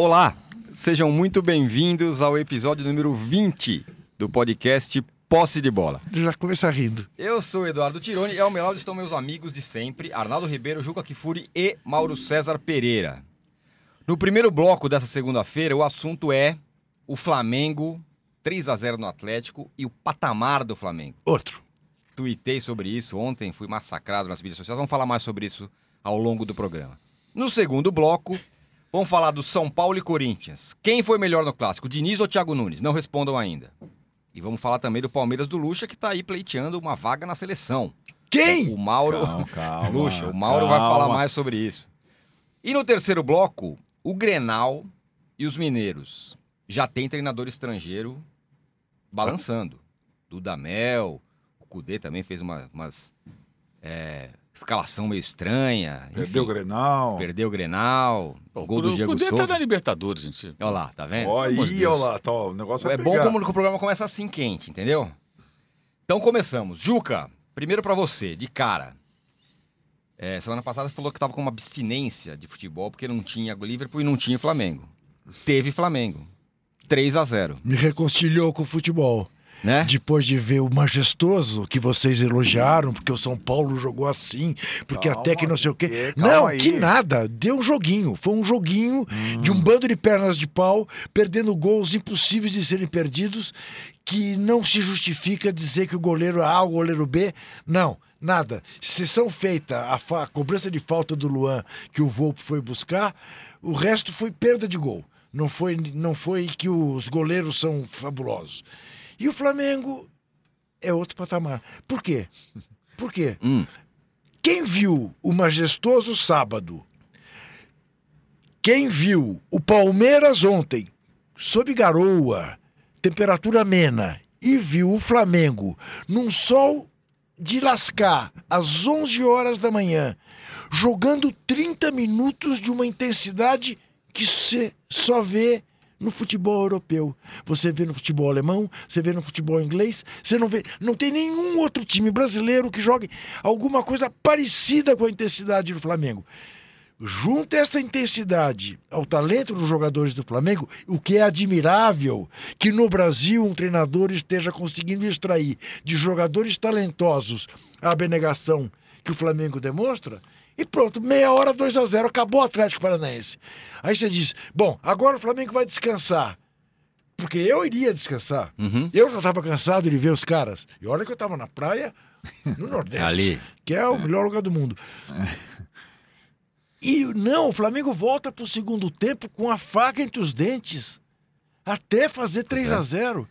Olá, sejam muito bem-vindos ao episódio número 20 do podcast Posse de Bola. Já começa rindo. Eu sou Eduardo Tironi e ao meu lado estão meus amigos de sempre, Arnaldo Ribeiro, Juca Kifuri e Mauro César Pereira. No primeiro bloco dessa segunda-feira, o assunto é o Flamengo 3 a 0 no Atlético e o patamar do Flamengo. Outro. Tuitei sobre isso ontem, fui massacrado nas mídias sociais. Vamos falar mais sobre isso ao longo do programa. No segundo bloco, vamos falar do São Paulo e Corinthians. Quem foi melhor no clássico, Diniz ou Thiago Nunes? Não respondam ainda. E vamos falar também do Palmeiras do Lucha, que está aí pleiteando uma vaga na seleção. Quem? O Mauro. Calma, calma, Lucha, o Mauro vai calma. falar mais sobre isso. E no terceiro bloco, o Grenal e os Mineiros. Já tem treinador estrangeiro balançando. Dudamel, o Cudê também fez uma, umas é, escalação meio estranha. Perdeu o Grenal. Perdeu o Grenal, Pô, gol do o Diego tá Souza. da Libertadores, gente. Olha lá, tá vendo? Ó, de aí, ó lá, tá, o negócio É bom como o programa começa assim quente, entendeu? Então começamos. Juca, primeiro pra você, de cara. É, semana passada você falou que tava com uma abstinência de futebol porque não tinha Liverpool e não tinha Flamengo. Teve Flamengo. 3 a 0 Me reconciliou com o futebol. Né? Depois de ver o majestoso que vocês elogiaram, porque o São Paulo jogou assim, porque Calma, até que não sei o quê. que- Não, aí. que nada. Deu um joguinho. Foi um joguinho de um bando de pernas de pau, perdendo gols impossíveis de serem perdidos, que não se justifica dizer que o goleiro A, o goleiro B. Não, nada. Sessão feita, a, a cobrança de falta do Luan que o Volpe foi buscar, o resto foi perda de gol. Não foi, não foi que os goleiros são fabulosos. E o Flamengo é outro patamar. Por quê? Por quê? Hum. Quem viu o majestoso sábado, quem viu o Palmeiras ontem, sob garoa, temperatura amena, e viu o Flamengo num sol de lascar, às 11 horas da manhã, jogando 30 minutos de uma intensidade que você só vê no futebol europeu. Você vê no futebol alemão, você vê no futebol inglês, você não vê, não tem nenhum outro time brasileiro que jogue alguma coisa parecida com a intensidade do Flamengo. Junta esta intensidade ao talento dos jogadores do Flamengo, o que é admirável que no Brasil um treinador esteja conseguindo extrair de jogadores talentosos a abnegação que o Flamengo demonstra. E pronto, meia hora, 2 a 0 acabou o Atlético Paranaense. Aí você diz: bom, agora o Flamengo vai descansar. Porque eu iria descansar. Uhum. Eu já estava cansado de ver os caras. E olha que eu estava na praia, no Nordeste Ali. que é o melhor lugar do mundo. E não, o Flamengo volta pro segundo tempo com a faca entre os dentes. Até fazer 3 a 0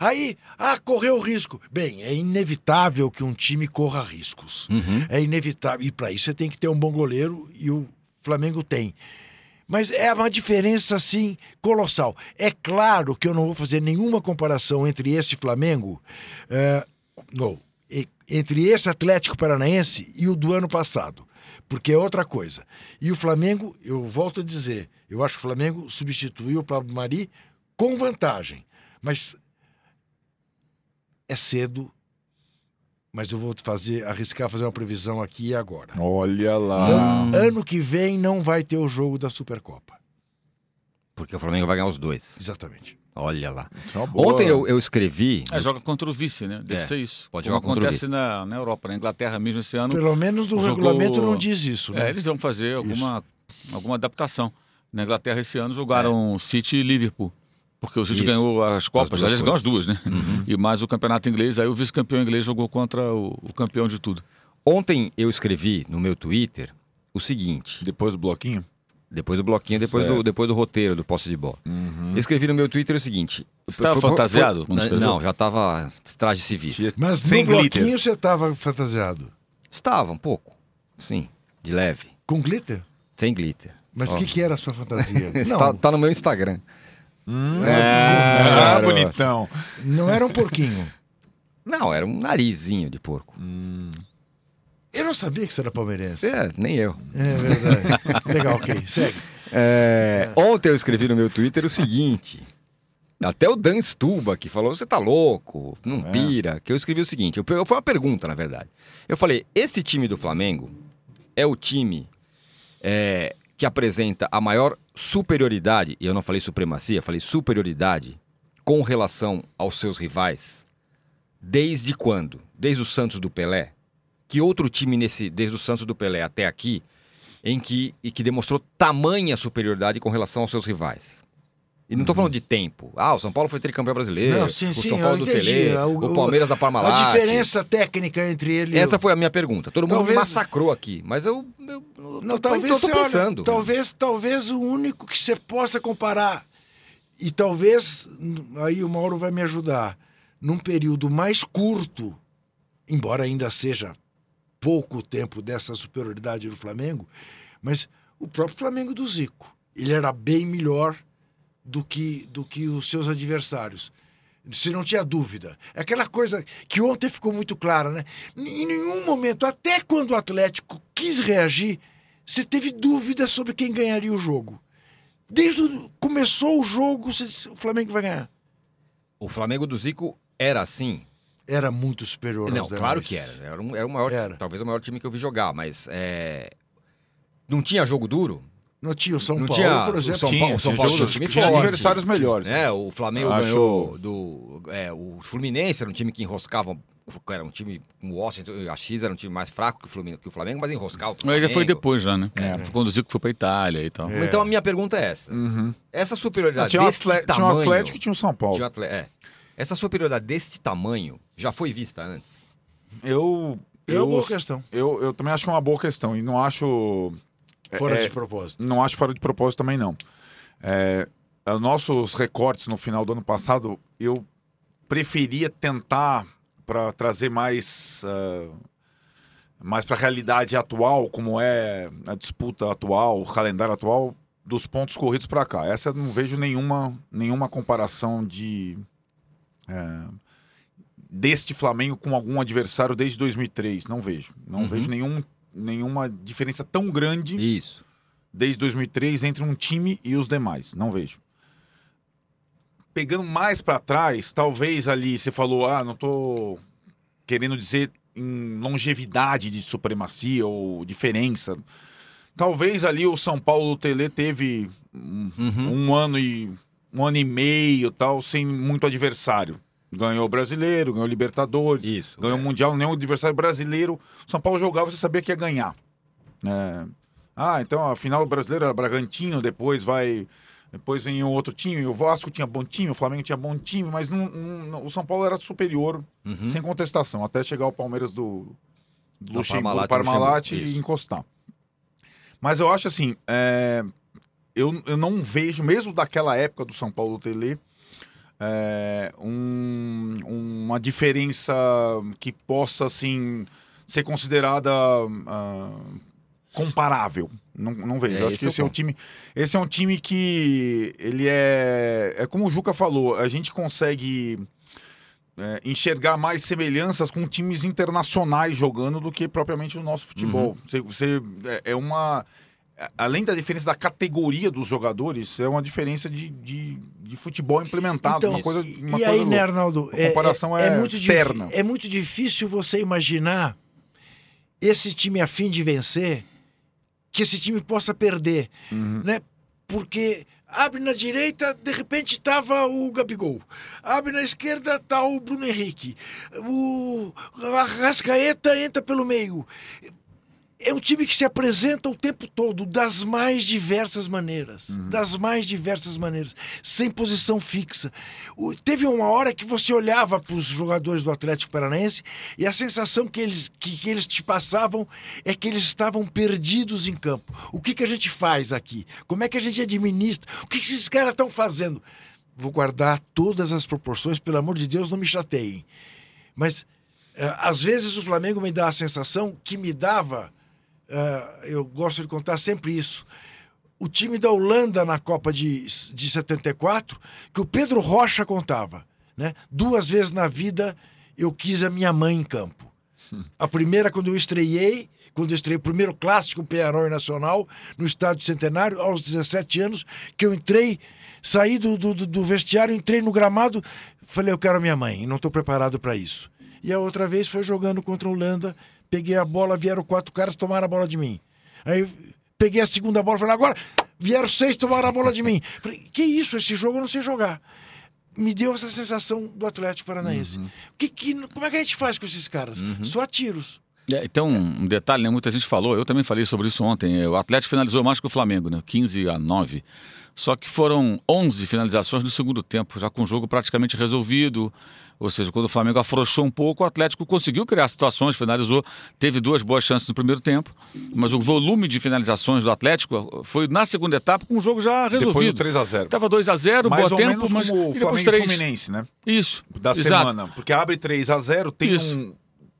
Aí, ah, correu risco. Bem, é inevitável que um time corra riscos. Uhum. É inevitável. E para isso você tem que ter um bom goleiro e o Flamengo tem. Mas é uma diferença, assim, colossal. É claro que eu não vou fazer nenhuma comparação entre esse Flamengo, eh, não, e- entre esse Atlético Paranaense e o do ano passado, porque é outra coisa. E o Flamengo, eu volto a dizer, eu acho que o Flamengo substituiu o Pablo Mari com vantagem. Mas é cedo, mas eu vou fazer, arriscar fazer uma previsão aqui e agora. Olha lá. Ano, ano que vem não vai ter o jogo da Supercopa. Porque o Flamengo vai ganhar os dois. Exatamente. Olha lá. É boa. Ontem eu, eu escrevi. É, joga contra o vice, né? Deve É, ser isso. pode Como jogar contra o acontece na, na Europa, na Inglaterra mesmo esse ano. Pelo menos no Jogou- regulamento não diz isso, né? É, eles vão fazer alguma, alguma adaptação. Na Inglaterra esse ano jogaram City e Liverpool. Porque o City Isso. ganhou as Copas, duas aliás, ganhou as duas, né? Uhum. E mais o campeonato inglês, aí o vice-campeão inglês jogou contra o, o campeão de tudo. Ontem eu escrevi no meu Twitter o seguinte. Depois do bloquinho? Depois do bloquinho, depois do, depois do roteiro do posse de bola. Uhum. Eu escrevi no meu Twitter o seguinte. Você tava Foi- foi- fantasiado foi- escreveu? Não, já estava traje civis. Tinha- Mas Sem no glitter. bloquinho você estava fantasiado. Estava um pouco. Sim, de leve. Com glitter? Sem glitter. Mas o que, que era a sua fantasia? Tá, não, tá no meu Instagram. Hum. É, ah, bonitão. não era um porquinho. Não, era um narizinho de porco. Hum. Eu não sabia que você era palmeirense. É, nem eu. É verdade. Legal, ok. Segue. É, Ontem eu escrevi no meu Twitter o seguinte. Até o Dan Stuba que falou: você tá louco, não É. pira. Que eu escrevi o seguinte: eu, foi uma pergunta, na verdade. Eu falei: esse time do Flamengo é o time é, que apresenta a maior superioridade, e eu não falei supremacia, falei superioridade com relação aos seus rivais, desde quando? Desde o Santos do Pelé? Que outro time nesse, desde o Santos do Pelé até aqui, em que, e que demonstrou tamanha superioridade com relação aos seus rivais? E não estou falando de tempo. Ah, o São Paulo foi tricampeão brasileiro, Não, sim, o sim, São eu Paulo do entendi. Tele, O- o, Palmeiras da Parmalat. A diferença técnica entre ele e Essa foi a minha pergunta. Todo mundo me massacrou aqui, mas eu, eu, Não, talvez tô, tô você olha, pensando. talvez, talvez o único que você possa comparar e talvez aí o Mauro vai me ajudar num período mais curto, embora ainda seja pouco tempo dessa superioridade do Flamengo, mas o próprio Flamengo do Zico, ele era bem melhor do que do que os seus adversários. Você não tinha dúvida. É aquela coisa que ontem ficou muito clara, né? Em nenhum momento, até quando o Atlético quis reagir, você teve dúvida sobre quem ganharia o jogo. Desde o, começou o jogo, você disse, o Flamengo vai ganhar. O Flamengo do Zico era assim? Era muito superior Não, claro que era. Era, um- era o maior, Era. talvez o maior time que eu vi jogar, mas é, não tinha jogo duro? Não tinha o São Não Paulo, tinha por o exemplo. São Tinha, Paulo, São tinha Paulo jogo- tinha tinha adversários melhores. né? O Flamengo Acho- ganhou do. É, o Fluminense era um time que enroscava. Era um time. O Washington, a X era um time mais fraco que o Flamengo, que o Flamengo mas enroscava. o Mas já foi depois já, né? É. Foi quando o Zico foi pra Itália e tal. É. Então a minha pergunta é essa. Uhum. Essa superioridade Tinha, desse atle- tinha tamanho. um Atlético e tinha um São Paulo. um atle- é. Essa superioridade deste tamanho já foi vista antes? Eu, É uma boa eu, questão. eu, eu também acho que é uma boa questão. E não acho. Fora é, de propósito. Não acho fora de propósito também, não. É, os nossos recortes no final do ano passado, eu preferia tentar para trazer mais, ah, mais para a realidade atual, como é a disputa atual, o calendário atual, dos pontos corridos para cá. Essa eu não vejo nenhuma, nenhuma comparação de é, deste Flamengo com algum adversário desde 2003. Não vejo. Não Uhum. vejo nenhum, nenhuma diferença tão grande Isso. desde 2003 entre um time e os demais. Não vejo. Pegando mais para trás, talvez ali você falou, ah, não tô querendo dizer em longevidade de supremacia ou diferença. Talvez ali o São Paulo Tele teve um, Uhum. um ano e um ano e meio tal sem muito adversário. Ganhou o brasileiro, ganhou o Libertadores, Isso. ganhou o é. Mundial, nenhum adversário brasileiro. São Paulo jogava, você sabia que ia ganhar. É, Ah, então a final brasileira era Bragantino, depois vai. Depois vem um outro time. O Vasco tinha bom time, o Flamengo tinha bom time, mas não- não- o São Paulo era superior, Uhum. sem contestação, até chegar o Palmeiras do, do Luxemburgo, Parmalat, e encostar. Mas eu acho assim, é, eu, eu não vejo, mesmo daquela época do São Paulo Tele, é, um- uma diferença que possa assim ser considerada ah, comparável. Não, não vejo. É, acho esse que é esse é um ponto. time, esse é um time que ele é, é como o Juca falou, a gente consegue é, enxergar mais semelhanças com times internacionais jogando do que propriamente o nosso futebol. Você, você- é, é uma além da diferença da categoria dos jogadores, é uma diferença de, de, de futebol implementado, uma coisa, e- uma e aí, louca. né, Arnaldo? A comparação é muito externa. é muito difícil você imaginar esse time a fim de vencer, que esse time possa perder, Uhum. né? Porque abre na direita, de repente tava o Gabigol. Abre na esquerda tá o Bruno Henrique. O Arrascaeta entra pelo meio. É um time que se apresenta o tempo todo das mais diversas maneiras. Das mais diversas maneiras. Sem posição fixa. O- teve uma hora que você olhava para os jogadores do Atlético Paranaense e a sensação que eles, que, que eles te passavam é que eles estavam perdidos em campo. O que, que a gente faz aqui? Como é que a gente administra? O que, que esses caras estão fazendo? Vou guardar todas as proporções, pelo amor de Deus, não me chateiem. Mas eh, às vezes o Flamengo me dá a sensação que me dava, eh, eu gosto de contar sempre isso, o time da Holanda na Copa de, de 74, que o Pedro Rocha contava. Né? Duas vezes na vida eu quis a minha mãe em campo. A primeira, quando eu estreiei, quando eu estreiei o primeiro clássico Penharol Nacional, no Estádio Centenário, aos 17 anos, que eu entrei, saí do, do, do- vestiário, entrei no gramado, falei, eu quero a minha mãe, não estou preparado para isso. E a outra vez foi jogando contra a Holanda, peguei a bola, vieram quatro caras, tomaram a bola de mim. Aí peguei a segunda bola, falei, agora Vieram seis, tomaram a bola de mim. Falei, que isso? Esse jogo eu não sei jogar. Me deu essa sensação do Atlético Paranaense. Que, que, como é que a gente faz com esses caras? Só tiros. É, então, um detalhe, né? Muita gente falou, eu também falei sobre isso ontem. é, O Atlético finalizou mais que o Flamengo, né? 15 a 9. Só que foram 11 finalizações no segundo tempo, já com o jogo praticamente resolvido. Ou seja, quando o Flamengo afrouxou um pouco, o Atlético conseguiu criar situações, finalizou, teve duas boas chances no primeiro tempo, mas o volume de finalizações do Atlético foi na segunda etapa com o jogo já Depois do resolvido. 3 a 0 Tava 2 a 0 Mais bom ou tempo, menos mas como o depois Flamengo e 3. Fluminense, né? Isso. Da Exato. semana. Porque abre 3 a 0 tem Isso. um...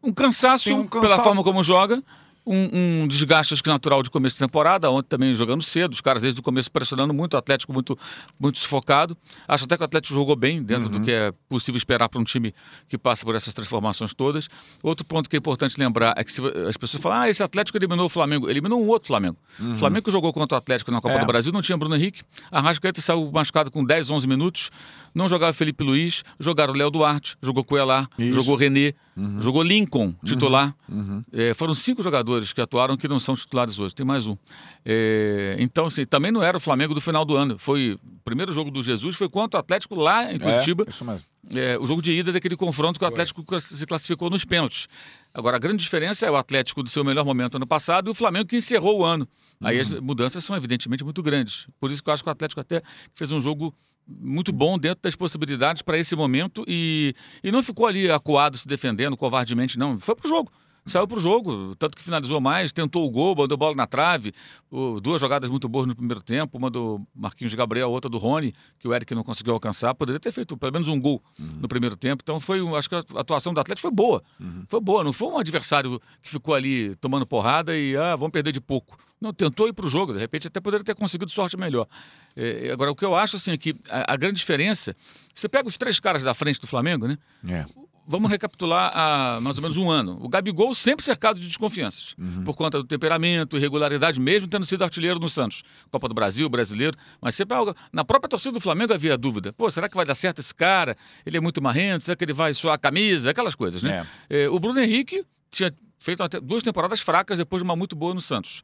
Um cansaço, Tem um pela cansaço. forma como joga, um, um desgaste acho que natural de começo de temporada, ontem também jogando cedo, os caras desde o começo pressionando muito, o Atlético muito, muito sufocado. Acho até que o Atlético jogou bem dentro Uhum. do que é possível esperar para um time que passa por essas transformações todas. Outro ponto que é importante lembrar é que se, as pessoas falam, ah, esse Atlético eliminou o Flamengo. Eliminou um outro Flamengo. O Flamengo que jogou contra o Atlético na Copa Uhum. É. do Brasil não tinha Bruno Henrique. A Rascaeta saiu machucado com 10, 11 minutos. Não jogava Felipe Luiz, jogaram Léo Duarte, jogou Coelhar, Isso. jogou René, jogou Lincoln, titular. Uhum. É, foram cinco jogadores que atuaram que não são titulares hoje, tem mais um. É, então, assim, também não era o Flamengo do final do ano. Foi o primeiro jogo do Jesus foi contra o Atlético lá em Curitiba. É, isso mesmo. É, o jogo de ida daquele confronto que o Atlético class- se classificou nos pênaltis. Agora, a grande diferença é o Atlético do seu melhor momento ano passado e o Flamengo que encerrou o ano. Aí as mudanças são evidentemente muito grandes. Por isso que eu acho que o Atlético até fez um jogo muito bom dentro das possibilidades para esse momento e, e não ficou ali acuado se defendendo covardemente, não. Foi pro jogo. Saiu pro jogo, tanto que finalizou mais, tentou o gol, mandou bola na trave, o- duas jogadas muito boas no primeiro tempo, uma do Marquinhos de Gabriel, outra do Rony, que o Eric não conseguiu alcançar, poderia ter feito pelo menos um gol no primeiro tempo, então foi, acho que a atuação do Atlético foi boa, foi boa, não foi um adversário que ficou ali tomando porrada e, ah, vamos perder de pouco. Não, tentou ir pro jogo, de repente até poderia ter conseguido sorte melhor. É, agora, o que eu acho, assim, é que a, a grande diferença, você pega os três caras da frente do Flamengo, né? É. Vamos recapitular há mais ou menos um ano. O Gabigol sempre cercado de desconfianças, por conta do temperamento, irregularidade, mesmo tendo sido artilheiro no Santos. Copa do Brasil, brasileiro, mas sempre algo. Na própria torcida do Flamengo havia dúvida. Pô, será que vai dar certo esse cara? Ele é muito marrento, será que ele vai suar a camisa? Aquelas coisas, né? É, o Bruno Henrique tinha feito duas temporadas fracas depois de uma muito boa no Santos.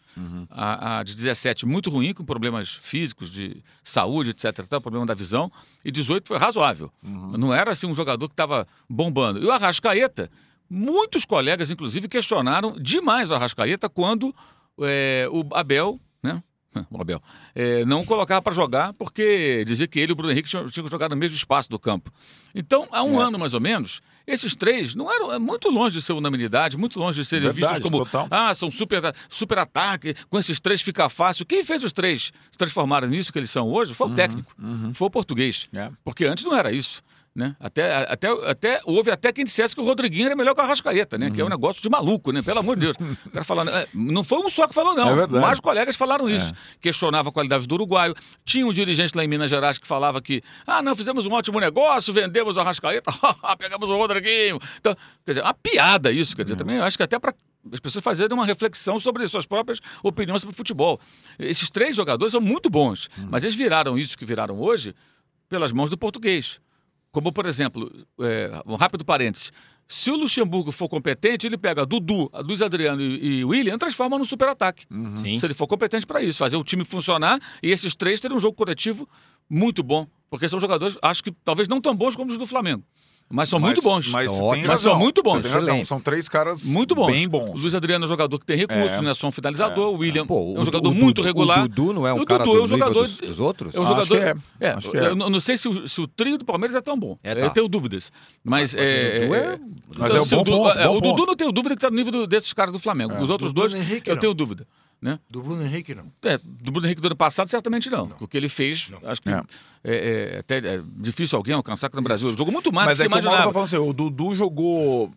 A, a de 17 muito ruim, com problemas físicos, de saúde, etc. Tal, problema da visão. E 18 foi razoável. Não era assim um jogador que estava bombando. E o Arrascaeta, muitos colegas, inclusive, questionaram demais o Arrascaeta quando é, o Abel, né? O Abel, é, não colocava para jogar porque dizia que ele e o Bruno Henrique tinham, tinham jogar no mesmo espaço do campo. Então, há um É. ano mais ou menos, esses três não eram é muito longe de ser unanimidade, muito longe de serem Verdade, vistos como total. ah, são super, super ataque, com esses três fica fácil. Quem fez os três se transformarem nisso que eles são hoje foi o técnico, foi o português. É. Porque antes não era isso. Né? Até, até, até, houve até quem dissesse que o Rodriguinho era melhor que o Arrascaeta, né? Que é um negócio de maluco, né? Pelo amor de Deus. O cara falando, é, não foi um só que falou, não. É. Mais colegas falaram isso. Questionava a qualidade do uruguaio. Tinha um dirigente lá em Minas Gerais que falava que, ah, não, fizemos um ótimo negócio, vendemos o Arrascaeta, pegamos o Rodriguinho. Então, quer dizer, uma piada isso, quer dizer, também eu acho que até para as pessoas fazerem uma reflexão sobre suas próprias opiniões sobre futebol. Esses três jogadores são muito bons, mas eles viraram isso que viraram hoje pelas mãos do português. Como, por exemplo, é, um rápido parênteses. Se o Luxemburgo for competente, ele pega Dudu, Luiz Adriano e, e William e transforma num super-ataque. Sim. Se ele for competente para isso, fazer o time funcionar e esses três terem um jogo coletivo muito bom. Porque são jogadores, acho que talvez não tão bons como os do Flamengo. Mas são muito bons. Mas, São. Mas são muito bons. São três caras Muito bons. bem bons. O Luiz Adriano é um jogador que tem recurso, É. né? Som finalizador. O William Pô, é um o- jogador o muito Dudu- regular. O Dudu não é um O cara Dudu do é um jogador- dos, dos outros? É um Acho jogador. que é. Acho que é. Eu não não sei se o, se o trio do Palmeiras é tão bom. É, tá. Eu tenho dúvidas. Mas. Mas o é, Dudu é- é- Mas é um o bom é, bom O Dudu não tenho dúvida que está no nível desses caras do Flamengo. É. Os outros Do dois, eu tenho dúvida. Né? Do Bruno Henrique, não. É, do Bruno Henrique do ano passado, certamente não. O que ele fez, acho que É. é, é até é difícil alguém alcançar aqui no Brasil. Ele jogou muito mais Mas do é que que você imaginava. assim, o Dudu jogou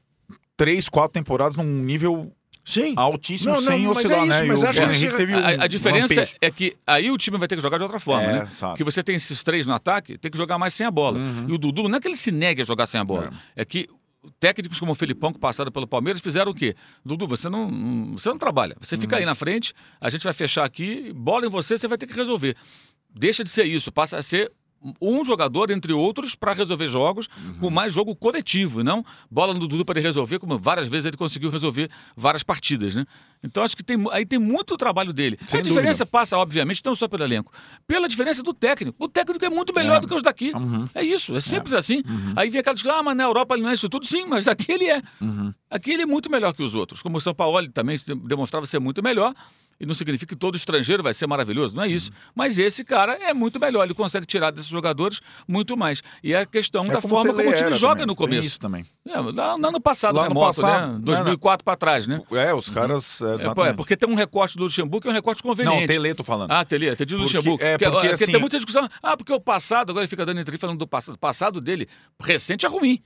três, quatro temporadas num nível Sim. altíssimo, Não, não, sem mas é oscilar, isso, né? mas o acho Bruno que teve A, um a diferença lampejo. é que aí o time vai ter que jogar de outra forma, É, né? sabe. Porque você tem esses três no ataque, tem que jogar mais sem a bola. Uhum. E o Dudu, não é que ele se negue a jogar sem a bola, é, que técnicos como o Felipão, que passaram pelo Palmeiras, fizeram o quê? Dudu, você não, você não trabalha. Você fica Uhum. aí na frente, a gente vai fechar aqui, bola em você, você vai ter que resolver. Deixa de ser isso, passa a ser um jogador, entre outros, para resolver jogos com mais jogo coletivo, e não bola no Dudu para ele resolver, como várias vezes ele conseguiu resolver várias partidas, né? Então acho que tem, aí tem muito trabalho dele. Sem a diferença passa, obviamente, não só pelo elenco, pela diferença do técnico. O técnico é muito melhor É. do que os daqui. Uhum. É isso, é simples assim. Aí vem aquela discussão, ah, mas na Europa ele não é isso tudo. Sim, mas aqui ele é. Uhum. Aqui ele é muito melhor que os outros. Como o São Paulo também demonstrava ser muito melhor. E não significa que todo estrangeiro vai ser maravilhoso, não é isso. Mas esse cara é muito melhor, ele consegue tirar desses jogadores muito mais. E é a questão É da como forma como o time joga também. no Tem começo. Isso também. É, lá, no passado, Lá no remoto, passado, né? né, 2004 para trás, né? É, os caras. é, É, é porque tem um recorte do Luxemburgo que é um recorte conveniente. Não, Tele, tô falando. Ah, Tele, Tele do Porque- Luxemburgo. é, Que- porque, que assim- tem muita discussão. Ah, porque o passado, agora ele fica dando entrevista falando do passado. O passado dele, recente, é ruim.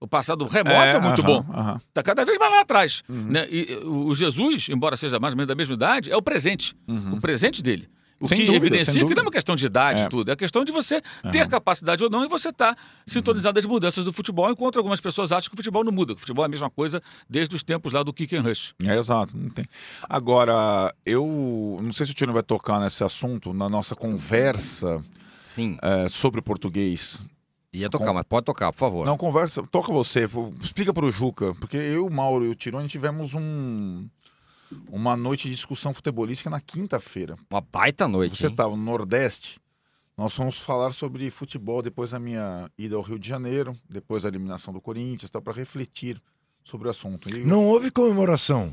O passado remoto é, muito aham, bom. aham. Está cada vez mais lá atrás. Uhum. Né? E o Jesus, embora seja mais ou menos da mesma idade, é o presente. O presente dele. O Sem que dúvida, evidencia que não é uma questão de idade e É. tudo. É questão de você ter capacidade ou não e você estar sintonizado às mudanças do futebol, enquanto algumas pessoas acham que o futebol não muda, que o futebol é a mesma coisa desde os tempos lá do kick and rush. É, exato, não tem. Agora, eu não sei se o Tino vai tocar nesse assunto na nossa conversa Sim. é, sobre o português. Ia tocar, Com- mas pode tocar, por favor. Não, conversa, toca você, explica pro Juca, porque eu, o Mauro e o Tirone tivemos um, uma noite de discussão futebolística na quinta-feira. Uma baita noite. Você estava no Nordeste. Nós fomos falar sobre futebol depois da minha ida ao Rio de Janeiro, depois da eliminação do Corinthians, para refletir sobre o assunto. E- Não houve comemoração.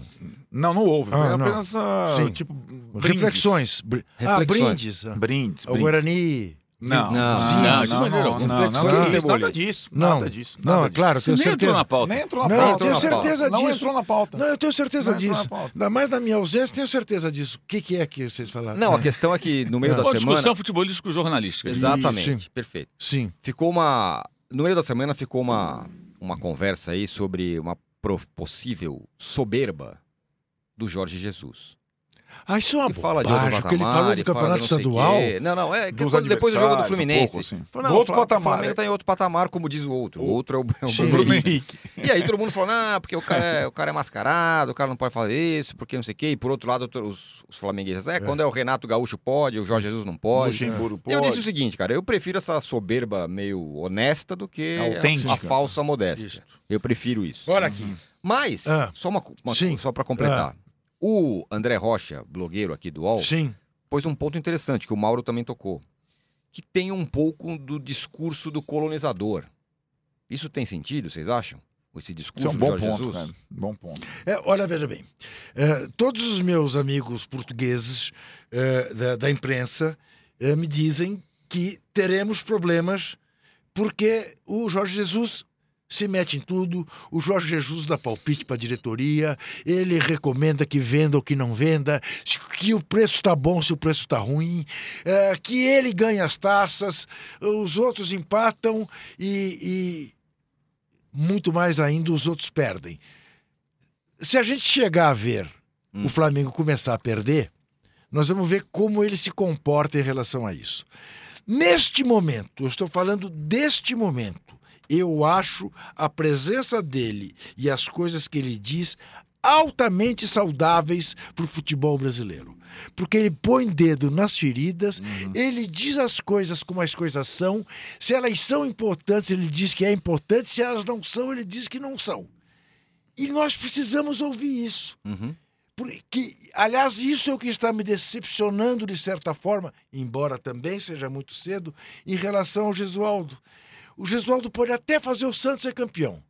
não, não houve. Ah, não. apenas ah, Sim. tipo brindes. Reflexões. Bri- Ah, Reflexões. brindes. Ah, Brindes, O brindes. Guarani. Não, Não, não, não, não, de não, maneira não, alguma. não, não, futebolísticas. nada disso, Não, nada disso. não, nada é claro, tenho nem entrou certeza. na pauta. Nem entrou na Não, pauta. eu tenho Não entrou na certeza pauta. Não disso. entrou na pauta. Não, eu tenho certeza Não disso. Ainda mais na minha ausência, tenho certeza disso. O que, que é que vocês falaram? Não, É. a questão é que no meio É. da Foi uma semana. discussão futebolístico-jornalística. Exatamente, Sim. perfeito. Sim. Ficou uma. No meio da semana ficou uma, uma conversa aí sobre uma pro- possível soberba do Jorge Jesus. Ah, isso é uma fala de porque ele falou do campeonato estadual. quê. Não, não, é que quando- depois do jogo do adversários, um Fluminense. pouco, assim. Falou, não, outro o patamar, O Flamengo é. tá em outro patamar, como diz o outro. O O- outro é o, é o. Bruno Henrique. Henrique. E aí todo mundo falou, não, porque o cara, é, o cara é mascarado, o cara não pode fazer isso, porque não sei o quê. E por outro lado, os, os flamenguistas, é, quando é o Renato Gaúcho pode, o Jorge Jesus não pode. Luxemburgo Eu pode. disse o seguinte, cara, eu prefiro essa soberba meio honesta do que Autêntica. a falsa modéstia. Eu prefiro isso. Olha aqui. Mas, Ah. só, uma, uma- só para completar. O André Rocha, blogueiro aqui do UOL, Sim. pôs um ponto interessante que o Mauro também tocou. Que tem um pouco do discurso do colonizador. Isso tem sentido, vocês acham? Esse discurso Isso é um bom ponto, Jesus? cara. Bom ponto. É, olha, veja bem. É, todos os meus amigos portugueses é, da, da imprensa é, me dizem que teremos problemas porque o Jorge Jesus se mete em tudo, o Jorge Jesus dá palpite para a diretoria, ele recomenda que venda ou que não venda, que o preço está bom, se o preço está ruim, é, que ele ganha as taças, os outros empatam e- e muito mais ainda os outros perdem. Se a gente chegar a ver Hum. o Flamengo começar a perder, nós vamos ver como ele se comporta em relação a isso. Neste momento, eu estou falando deste momento, eu acho a presença dele e as coisas que ele diz altamente saudáveis para o futebol brasileiro. Porque ele põe dedo nas feridas, ele diz as coisas como as coisas são. Se elas são importantes, ele diz que é importante. Se elas não são, ele diz que não são. E nós precisamos ouvir isso. Uhum. Porque, aliás, isso é o que está me decepcionando de certa forma, embora também seja muito cedo, em relação ao Gesualdo. O Gesualdo pode até fazer o Santos ser campeão.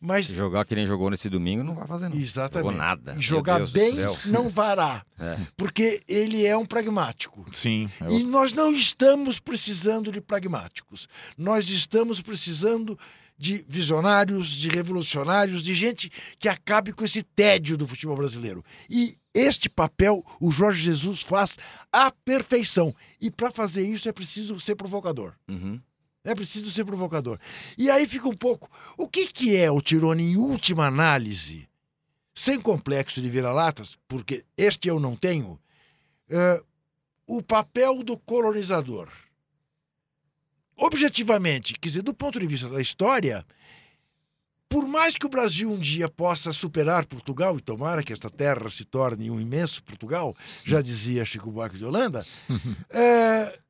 Mas, Se jogar que nem jogou nesse domingo, não vai fazer não. exatamente. Jogou nada. E jogar bem não vará. É. Porque ele é um pragmático. Sim. é E nós não estamos precisando de pragmáticos. Nós estamos precisando de visionários, de revolucionários, de gente que acabe com esse tédio do futebol brasileiro. E este papel o Jorge Jesus faz à perfeição. E para fazer isso é preciso ser provocador. Uhum. É preciso ser provocador. E aí fica um pouco. O que, que é o Tirone em última análise? Sem complexo de vira-latas, porque este eu não tenho. é, o papel do colonizador. Objetivamente, quer dizer, do ponto de vista da história, por mais que o Brasil um dia possa superar Portugal, e tomara que esta terra se torne um imenso Portugal, já dizia Chico Buarque de Holanda, é,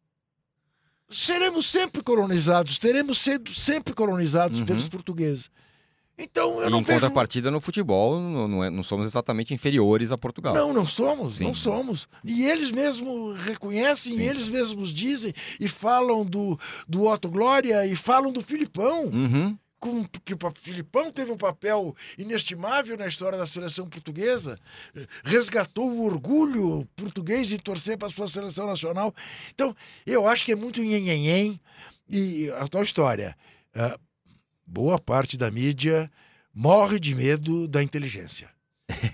seremos sempre colonizados, teremos sido sempre colonizados Uhum. pelos portugueses. Então eu E não em vejo... contrapartida, no futebol, não, não é- não somos exatamente inferiores a Portugal. Não, não somos, Sim. não somos. E eles mesmos reconhecem, Sim. eles mesmos dizem e falam do, do Otto Glória e falam do Filipão. Uhum. Com, que o Filipão teve um papel inestimável na história da seleção portuguesa, resgatou o orgulho português de torcer para a sua seleção nacional. Então, eu acho que é muito nhenhenhen. E a tal história, ah, boa parte da mídia morre de medo da inteligência.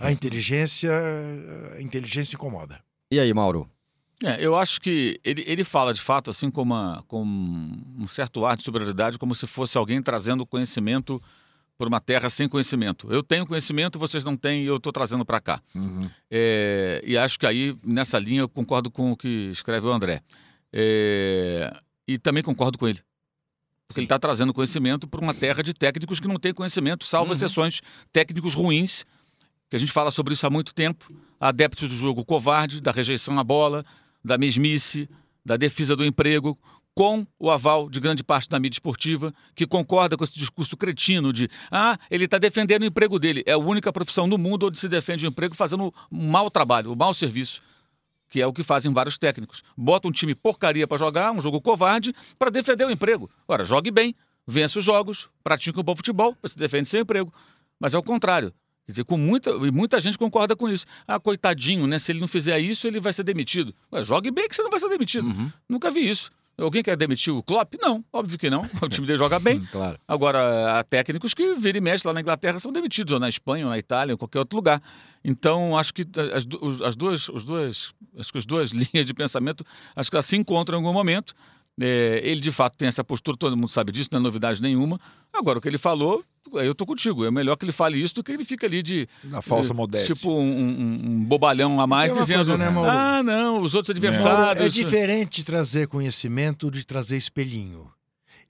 A inteligência, a inteligência incomoda. E aí, Mauro? É, eu acho que ele, ele fala de fato assim com, uma, com um certo ar de superioridade, como se fosse alguém trazendo conhecimento por uma terra sem conhecimento. Eu tenho conhecimento, vocês não têm, e eu estou trazendo para cá. Uhum. É, e acho que aí, nessa linha, eu concordo com o que escreve o André. É, e também concordo com ele. Porque ele está trazendo conhecimento para uma terra de técnicos que não tem conhecimento, salvo Uhum. exceções, técnicos ruins, que a gente fala sobre isso há muito tempo, adeptos do jogo covarde, da rejeição à bola, da mesmice, da defesa do emprego, com o aval de grande parte da mídia esportiva, que concorda com esse discurso cretino de ah, ele está defendendo o emprego dele. É a única profissão no mundo onde se defende o emprego fazendo um mau trabalho, um mau serviço. Que é o que fazem vários técnicos. Bota um time porcaria para jogar, um jogo covarde, para defender o emprego. Ora, jogue bem, vença os jogos, pratique um bom futebol, você defende seu emprego. Mas é o contrário. Quer dizer, com muita, e muita gente concorda com isso. Ah, coitadinho, né? Se ele não fizer isso, ele vai ser demitido. Ué, jogue bem que você não vai ser demitido. Uhum. Nunca vi isso. Alguém quer demitir o Klopp? Não, óbvio que não. O time dele joga bem. Claro. Agora, há técnicos que vira e mexe lá na Inglaterra são demitidos, ou na Espanha, ou na Itália, ou em qualquer outro lugar. Então, acho que as, as duas, os duas, acho que as duas linhas de pensamento, acho que elas se encontram em algum momento. É, ele, de fato, tem essa postura, todo mundo sabe disso, não é novidade nenhuma. Agora, o que ele falou, eu tô contigo. É melhor que ele fale isso do que ele fica ali de. Na falsa eh, modéstia. Tipo um, um- um bobalhão a mais, uma dizendo: coisa, né, ah, não, os outros Mauro, adversários. é diferente trazer conhecimento de trazer espelhinho.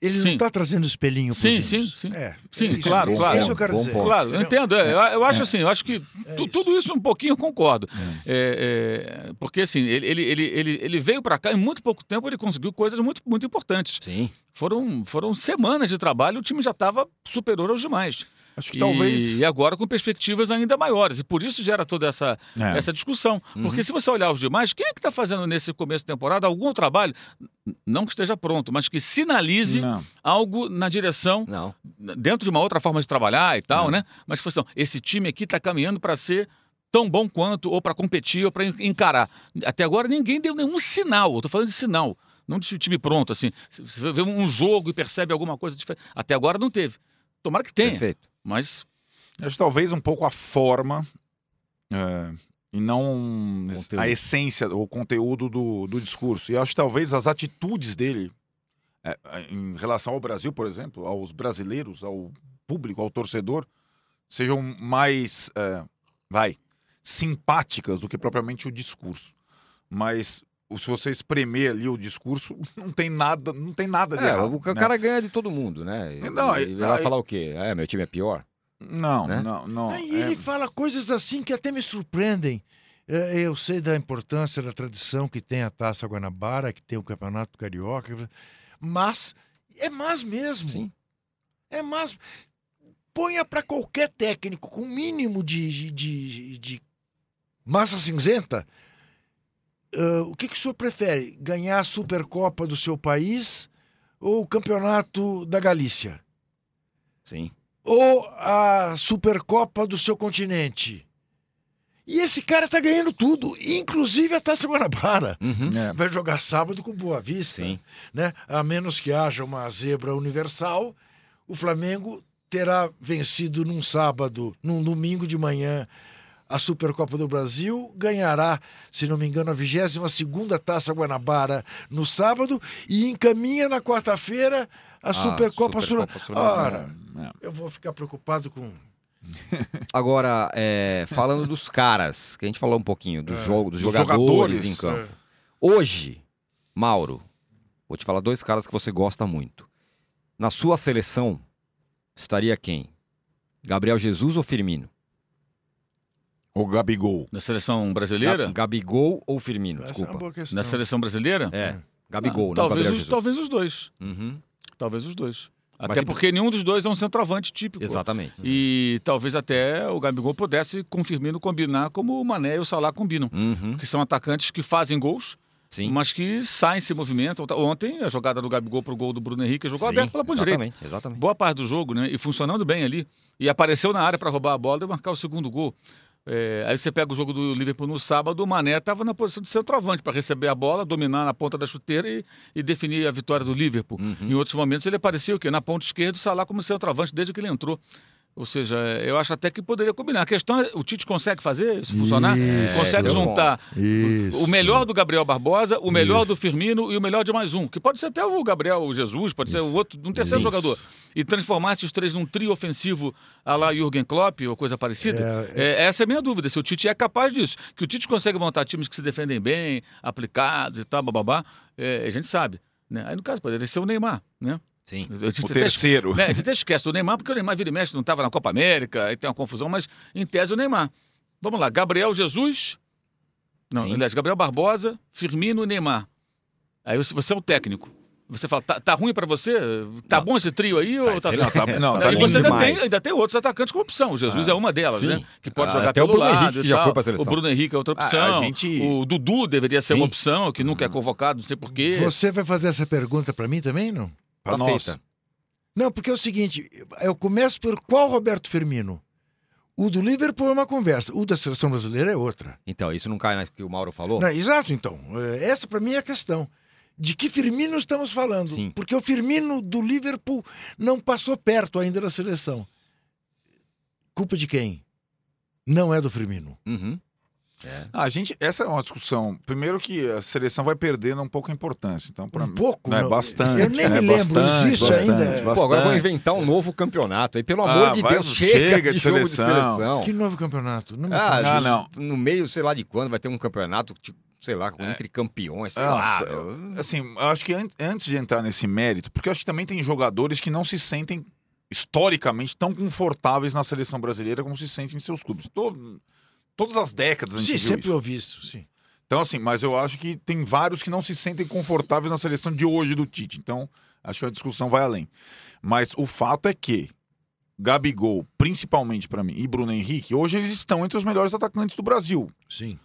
Ele não Sim. está trazendo espelhinho para Sim, sim, sim. É, Sim, é isso, claro, é isso claro. que eu quero dizer. ponto. Claro, eu entendo. é, eu, eu acho assim, eu acho que É tu- isso. tudo isso um pouquinho eu concordo. É, é, porque assim, ele, ele, ele, ele, ele veio para cá e em muito pouco tempo ele conseguiu coisas muito, muito importantes. Sim. Foram, foram semanas de trabalho, o time já estava superior aos demais. Acho que E, talvez. e agora com perspectivas ainda maiores. E por isso gera toda essa, É. essa discussão. Uhum. Porque se você olhar os demais, quem é que está fazendo nesse começo de temporada algum trabalho, não que esteja pronto, mas que sinalize Não. algo na direção Não. dentro de uma outra forma de trabalhar e tal, É. né? Mas que fosse, não, esse time aqui está caminhando para ser tão bom quanto, ou para competir, ou para encarar. Até agora ninguém deu nenhum sinal, eu tô falando de sinal, não de time pronto, assim. Você vê um jogo e percebe alguma coisa diferente. Até agora não teve. Tomara que tenha, Perfeito. Mas Acho que talvez um pouco a forma é, e não Conteúdo. a essência, o conteúdo do, do discurso. E acho que talvez as atitudes dele é, é, em relação ao Brasil, por exemplo, aos brasileiros, ao público, ao torcedor, sejam mais, é, vai, simpáticas do que propriamente o discurso. Mas se você espremer ali o discurso, não tem nada, não tem nada de É, errado. o né? cara ganha de todo mundo, né? Não, ele e- vai falar o quê? É, meu time é pior? Não, né? não, não. Aí é- ele fala coisas assim que até me surpreendem. É, Eu sei da importância da tradição que tem a Taça Guanabara, que tem o Campeonato Carioca, mas é mais mesmo. Sim. É mais. Ponha para qualquer técnico com mínimo de, de, de- de massa cinzenta. Ah, o que, que o senhor prefere? Ganhar a Supercopa do seu país ou o Campeonato da Galícia? Sim. ou a Supercopa do seu continente. E esse cara tá ganhando tudo, inclusive a Taça Guanabara. Uhum. é. Vai jogar sábado com Boa Vista, Sim. né? A menos que haja uma zebra universal, o Flamengo terá vencido num sábado, num domingo de manhã, a Supercopa do Brasil, ganhará, se não me engano, a 22 segunda Taça Guanabara no sábado e encaminha na quarta-feira a Supercopa, Sul... Supercopa Sul-Americana. Ora, É. eu vou ficar preocupado com Agora, é, falando dos caras, que a gente falou um pouquinho, do É. jogo, dos Dos jogadores, jogadores, em campo. Hoje, Mauro, vou te falar dois caras que você gosta muito. Na sua seleção, estaria quem? Gabriel Jesus ou Firmino? O Gabigol. na seleção brasileira, Ga- Gabigol ou Firmino? Essa é uma Desculpa. boa questão. na seleção brasileira, É. Gabigol, não talvez, Gabriel os, Jesus. talvez os dois. Uhum, Talvez os dois. Mas Até se- porque nenhum dos dois é um centroavante típico. Exatamente. E talvez até o Gabigol pudesse, com o Firmino, combinar como o Mané e o Salah combinam. Uhum, Que são atacantes que fazem gols, sim. mas que saem, se movimentam. Ontem, a jogada do Gabigol pro gol do Bruno Henrique jogou Sim, aberto pela ponta direita. exatamente. Boa parte do jogo, né? E funcionando bem ali. E apareceu na área para roubar a bola e marcar o segundo gol. É, aí você pega o jogo do Liverpool no sábado, o Mané estava na posição de centroavante para receber a bola, dominar na ponta da chuteira e, e definir a vitória do Liverpool. Uhum. Em outros momentos ele aparecia o quê? Na ponta esquerda, o Salah como centroavante desde que ele entrou. Ou seja, eu acho até que poderia combinar. A questão é, o Tite consegue fazer isso funcionar? Isso. consegue é o juntar Isso. o melhor do Gabriel Barbosa, o melhor do Firmino e o melhor de mais um. Que pode ser até o Gabriel Jesus, pode ser o outro, um terceiro Isso. jogador. E transformar esses três num trio ofensivo à la Jürgen Klopp ou coisa parecida. É, essa é a minha dúvida, se o Tite é capaz disso. Que o Tite consegue montar times que se defendem bem, aplicados e tal, bababá, é, a gente sabe. Né? Aí no caso poderia ser o Neymar, né? Sim. Gente O até- terceiro. né, a gente até esquece do Neymar, porque o Neymar vira e mexe, não estava na Copa América, aí tem uma confusão, mas em tese o Neymar. Vamos lá, Gabriel Jesus. Não, Sim. aliás, Gabriel Barbosa, Firmino e Neymar. Aí você, você é o técnico. Você fala, tá, tá ruim pra você? Tá Não. bom esse trio aí? ou tá, excelente. Não, tá, não, tá e você ainda tem, ainda tem outros atacantes como opção. O Jesus Ah, é uma delas, sim. né? Que pode Ah, jogar até o pelo Bruno lado Henrique que já foi pra seleção. O Bruno Henrique é outra Ah, a opção. gente- O Dudu deveria ser Sim. uma opção, que nunca é convocado, não sei porquê. Você vai fazer essa pergunta pra mim também, não? Pra Tá nós. feita. Não, porque é o seguinte, eu começo por qual Roberto Firmino? O do Liverpool é uma conversa, o da seleção brasileira é outra. Então, isso não cai no que o Mauro falou? Não, exato, então. É, Essa pra mim é a questão. De que Firmino estamos falando? Sim. Porque o Firmino do Liverpool não passou perto ainda da seleção. Culpa de quem? Não é do Firmino. Uhum. É. Ah, a gente, essa é uma discussão. Primeiro que a seleção vai perdendo um pouco a importância. Então, pra Um pouco, Não, é não. bastante. Eu nem é me lembro, bastante, existe bastante, ainda? Bastante. Pô, agora vão inventar um novo campeonato aí. Pelo Ah, amor de vai- Deus, chega, chega de, de jogo seleção. de seleção. Que novo campeonato? Não me Ah. Ah, gente, não. No meio, sei lá de quando, vai ter um campeonato, tipo, sei lá, entre campeões, sei lá. Nossa, meu. Assim, eu acho que an- antes de entrar nesse mérito, porque eu acho que também tem jogadores que não se sentem historicamente tão confortáveis na seleção brasileira como se sentem em seus clubes. To- todas as décadas a gente Sim, viu sempre isso. ouvi isso, sim. Então, assim, mas eu acho que tem vários que não se sentem confortáveis na seleção de hoje do Tite. Então, acho que a discussão vai além. Mas o fato é que Gabigol, principalmente pra mim, e Bruno Henrique, hoje eles estão entre os melhores atacantes do Brasil. Sim.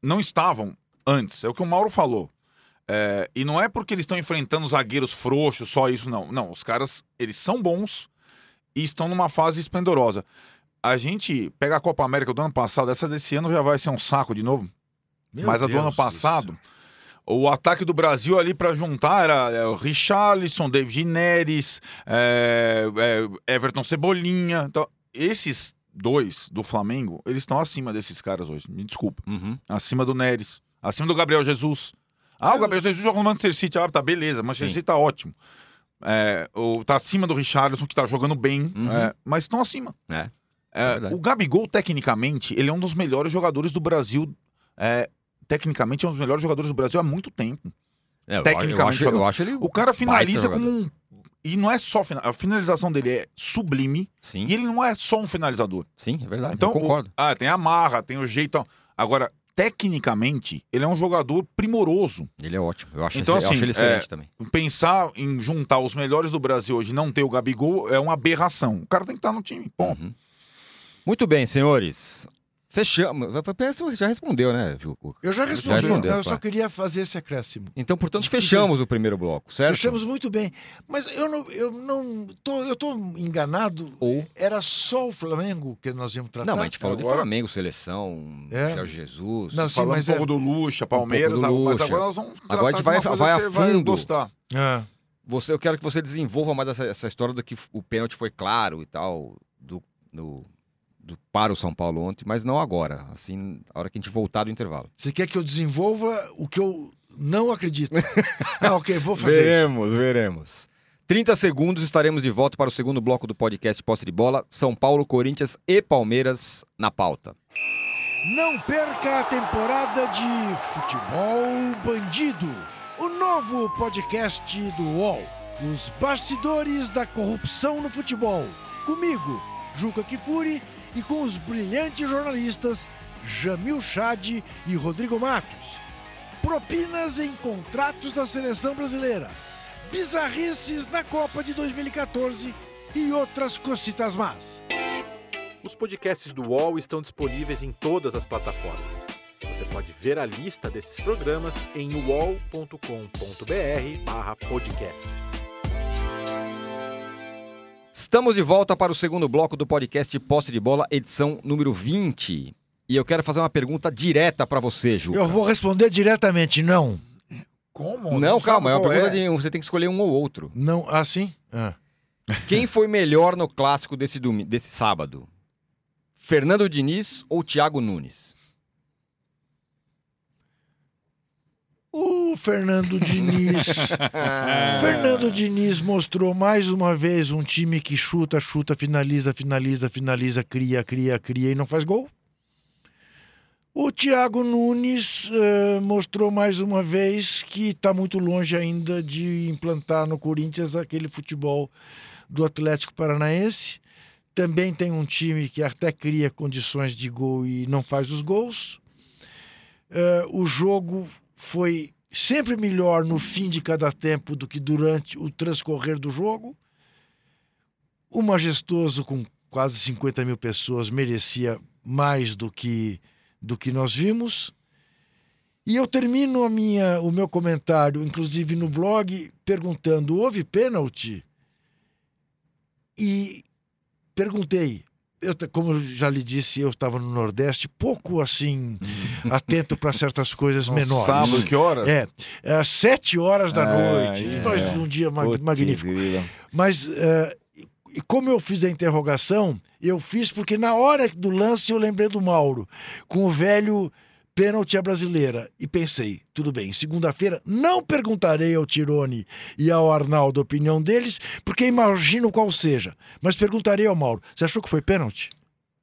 Não estavam antes, é o que o Mauro falou. É, e não é porque eles estão enfrentando zagueiros frouxos, só isso, não. Não, os caras, eles são bons e estão numa fase esplendorosa. A gente pega a Copa América do ano passado, essa desse ano já vai ser um saco de novo. Meu Mas a do Deus ano do passado, céu. o ataque do Brasil ali pra juntar era é, o Richarlison, David Neres, é, é, Everton Cebolinha. Então, esses dois do Flamengo, eles estão acima desses caras hoje. Me desculpa. Uhum. Acima do Neres. Acima do Gabriel Jesus. Ah, o Gabriel Jesus joga no Manchester City. Ah, tá, beleza. Manchester Sim. City tá ótimo. É, o, tá acima do Richarlison, que tá jogando bem. Uhum. é, mas estão acima. É. É, verdade. o Gabigol, tecnicamente, ele é um dos melhores jogadores do Brasil. é, tecnicamente, é um dos melhores jogadores do Brasil há muito tempo. É, eu- Tecnicamente eu acho, eu acho ele. O cara finaliza como um. E não é só. A finalização dele é sublime. Sim, E ele não é só um finalizador. sim, é verdade. Então, eu concordo. o- ah, tem a marra, tem o jeito. tal. Agora, tecnicamente, ele é um jogador primoroso. Ele é ótimo. Eu acho, Então, eu assim, acho ele excelente é, também. Pensar em juntar os melhores do Brasil hoje e não ter o Gabigol é uma aberração. O cara tem que estar no time. Bom, Uhum. Muito bem, senhores. Fechamos. Já respondeu, né, Juco? Eu já respondi, respondeu, eu só pá. queria fazer esse acréscimo. Então, portanto, fechamos o primeiro bloco, certo? Fechamos muito bem. Mas eu não, eu não tô, eu tô enganado. Ou. Era só o Flamengo que nós íamos tratar? Não, mas a gente falou de Agora- Flamengo, seleção, É. Jorge Jesus. Não, sim, falando mas um pouco é- do Lucha, Palmeiras, do mas Lucha. agora nós vamos tratar Agora a gente de vai- vai a fundo. gostar. Ah, Você, eu quero que você desenvolva mais essa, essa história do que o pênalti foi claro e tal, do, do, do- para o São Paulo ontem, mas não agora, assim, a hora que a gente voltar do intervalo. você quer que eu desenvolva o que eu não acredito? ah, ok, vou fazer isso. veremos, veremos. 30 segundos, estaremos de volta para o segundo bloco do podcast Posse de Bola, São Paulo, Corinthians e Palmeiras na pauta. Não perca a temporada de Futebol Bandido, o novo podcast do UOL. Os bastidores da corrupção no futebol. Comigo, Juca Kifuri, e com os brilhantes jornalistas Jamil Chad e Rodrigo Matos. propinas em contratos da seleção brasileira, bizarrices na Copa de 2014 e outras cositas más. Os podcasts do UOL estão disponíveis em todas as plataformas. Você pode ver a lista desses programas em uol.com.br/podcasts. Estamos de volta para o segundo bloco do podcast Posse de Bola, edição número 20. E eu quero fazer uma pergunta direta para você, Ju. Eu vou responder diretamente, não. Como? Não, calma, é uma pergunta de você tem que escolher um ou outro. Não, assim? Ah. Quem foi melhor no clássico desse, desse sábado? Fernando Diniz ou Thiago Nunes? O Fernando Diniz. Fernando Diniz mostrou mais uma vez um time que chuta, chuta, finaliza, finaliza, finaliza, cria, cria, cria e não faz gol. O Thiago Nunes eh, mostrou mais uma vez que está muito longe ainda de implantar no Corinthians aquele futebol do Atlético Paranaense. Também tem um time que até cria condições de gol e não faz os gols. Eh, o jogo foi sempre melhor no fim de cada tempo do que durante o transcorrer do jogo. O majestoso, com quase 50 mil pessoas, merecia mais do que, do que nós vimos. E eu termino a minha, o meu comentário, inclusive no blog, perguntando: houve pênalti? E perguntei. Eu, como eu já lhe disse, eu estava no Nordeste, pouco assim atento para certas coisas No menores. Sábado, que horas? É, é às sete horas da É, noite. é. Mas um dia Putz, magnífico. Mas eh, e como eu fiz a interrogação, eu fiz porque na hora do lance eu lembrei do Mauro, com o velho pênalti à brasileira. E pensei, tudo bem, segunda-feira não perguntarei ao Tirone e ao Arnaldo a opinião deles, porque imagino qual seja. Mas perguntarei ao Mauro, você achou que foi pênalti?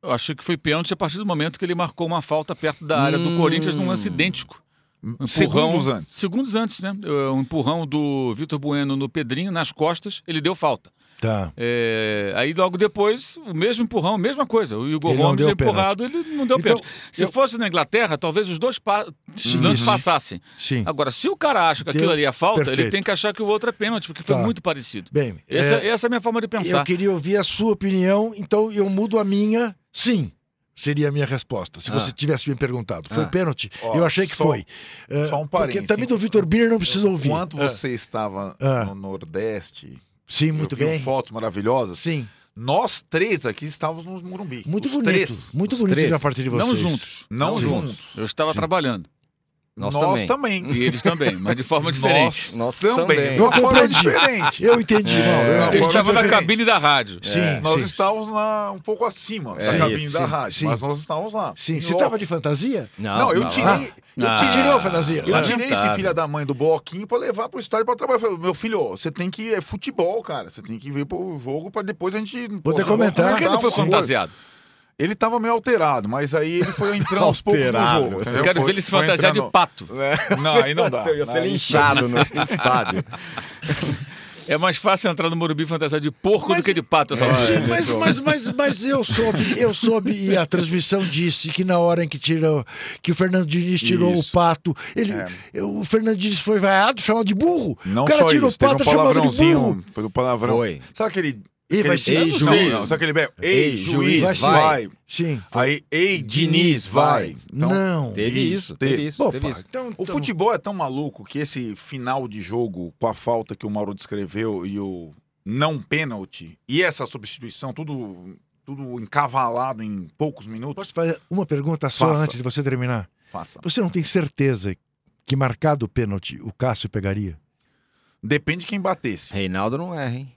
Eu achei que foi pênalti a partir do momento que ele marcou uma falta perto da área do Hum. Corinthians num lance idêntico. Um empurrão- Segundos antes. Segundos antes, né? Um empurrão do Vitor Bueno no Pedrinho, nas costas, ele deu falta. Tá. É, aí logo depois, o mesmo empurrão, a mesma coisa. O Igor Ele Gomes empurrado, ele não deu Então, pênalti. Se eu- fosse na Inglaterra, talvez os dois pa... Lances sim. passassem. Sim. Agora, se o cara acha que Deu- aquilo ali é falta, ele perfeito. tem que achar que o outro é pênalti, porque foi Tá. muito parecido. Bem, Essa, é, essa é a minha forma de eu pensar. queria ouvir a sua opinião, então eu mudo a minha. Sim. Seria a minha resposta, se Ah. você tivesse me perguntado. Foi Ah. pênalti? Ó, eu achei que só- foi. Só um porque parênteses. também do Vitor Birner não precisa ouvir. Enquanto É. você estava Ah. no Nordeste, Sim, muito eu vi bem. fotos maravilhosas. Sim, Nós três aqui estávamos no Morumbi. muito Os bonito. Três. Muito Os bonito três. da parte de vocês. Não juntos. Não Não juntos. Eu estava trabalhando. Nós Nós, também. também. E eles também, mas de forma diferente. Nós também. também. Eu compreendi. diferente. Eu entendi, É, Mauro. Eu não, entendi estava na cabine da rádio. Sim, Nós sim. estávamos lá um pouco acima É da cabine isso, da sim, rádio, sim. mas nós estávamos lá. Sim, você estava de fantasia? Não, eu não. tirei. Eu Ah. Te tirei, tirou a fantasia? eu Ah. tirei esse filho da mãe do bloquinho pra levar pro estádio pra trabalhar. Eu falei, meu filho, ó, você tem que. É futebol, cara. Você tem que vir pro jogo pra depois a gente. Poder pô, comentar. Por que ele não foi fantasiado? Ele tava meio alterado, mas aí ele foi entrando aos poucos no jogo. Eu entendeu? quero Foi- ver ele se fantasiar de entrando- pato. Não, aí não dá. Você ia ser linchado no estádio. É mais fácil entrar no Morumbi fantasiado de porco Mas- do que de pato. essa Sim, hora. mas, mas, mas, mas eu soube, eu soube, e a transmissão disse que na hora em que tirou, que o Fernando Diniz tirou Isso. o pato, ele, É. o Fernando Diniz foi vaiado, chamado de burro. Não o cara só tirou isso, o pato, um chamado de palavrãozinho. burro. Foi do palavrão. Foi. Sabe aquele. E vai ser. Ei, não, juiz. Não, sabe aquele. bem- Ei, Ei, juiz, vai. vai. Sim. Aí, ei, Diniz, vai. Então, não. Teve Isso, teve teve. isso, Pô, teve pá, isso. então, O então- futebol é tão maluco que esse final de jogo, com a falta que o Mauro descreveu e o não pênalti, e essa substituição, tudo, tudo encavalado em poucos minutos. Posso fazer uma pergunta só Faça. antes de você terminar? Faça. Você não tem certeza que marcado o pênalti o Cássio pegaria? Depende de quem batesse. Reinaldo não erra, hein?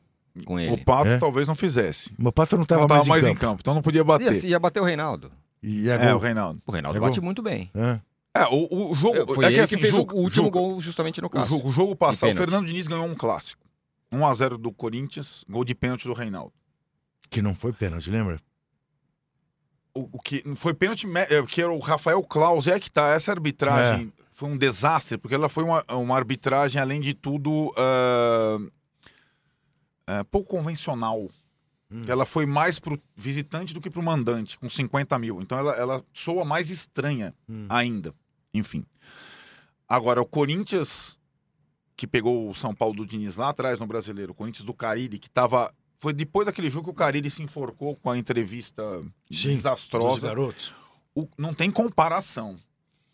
Com ele. O Pato É? talvez não fizesse. O pato não estava não tava mais, em campo. então não podia bater. assim, ia bater o Reinaldo. E é É, gol. o Reinaldo. O Reinaldo É bate muito bem. Hã? É, o, o jogo. Foi é ele que, que assim, fez o jogo- último jogo- gol justamente no O caso. jogo, o jogo passado, o pênalti. Fernando Diniz ganhou um clássico. 1x0 do Corinthians, gol de pênalti do Reinaldo. Que não foi pênalti, lembra? O, o que foi pênalti, me- é, que era o Rafael Klaus, é que tá, essa arbitragem foi um desastre, porque ela foi uma, uma arbitragem, além de tudo, ah, ah, pouco convencional. Hum. Ela foi mais pro visitante do que pro mandante, com 50 mil. Então ela, ela soa mais estranha Hum. ainda. Enfim. Agora, o Corinthians, que pegou o São Paulo do Diniz lá atrás no brasileiro, o Corinthians do Carilli, que tava. Foi depois daquele jogo que o Carilli se enforcou com a entrevista Dos desastrosa. garotos. O- não tem comparação.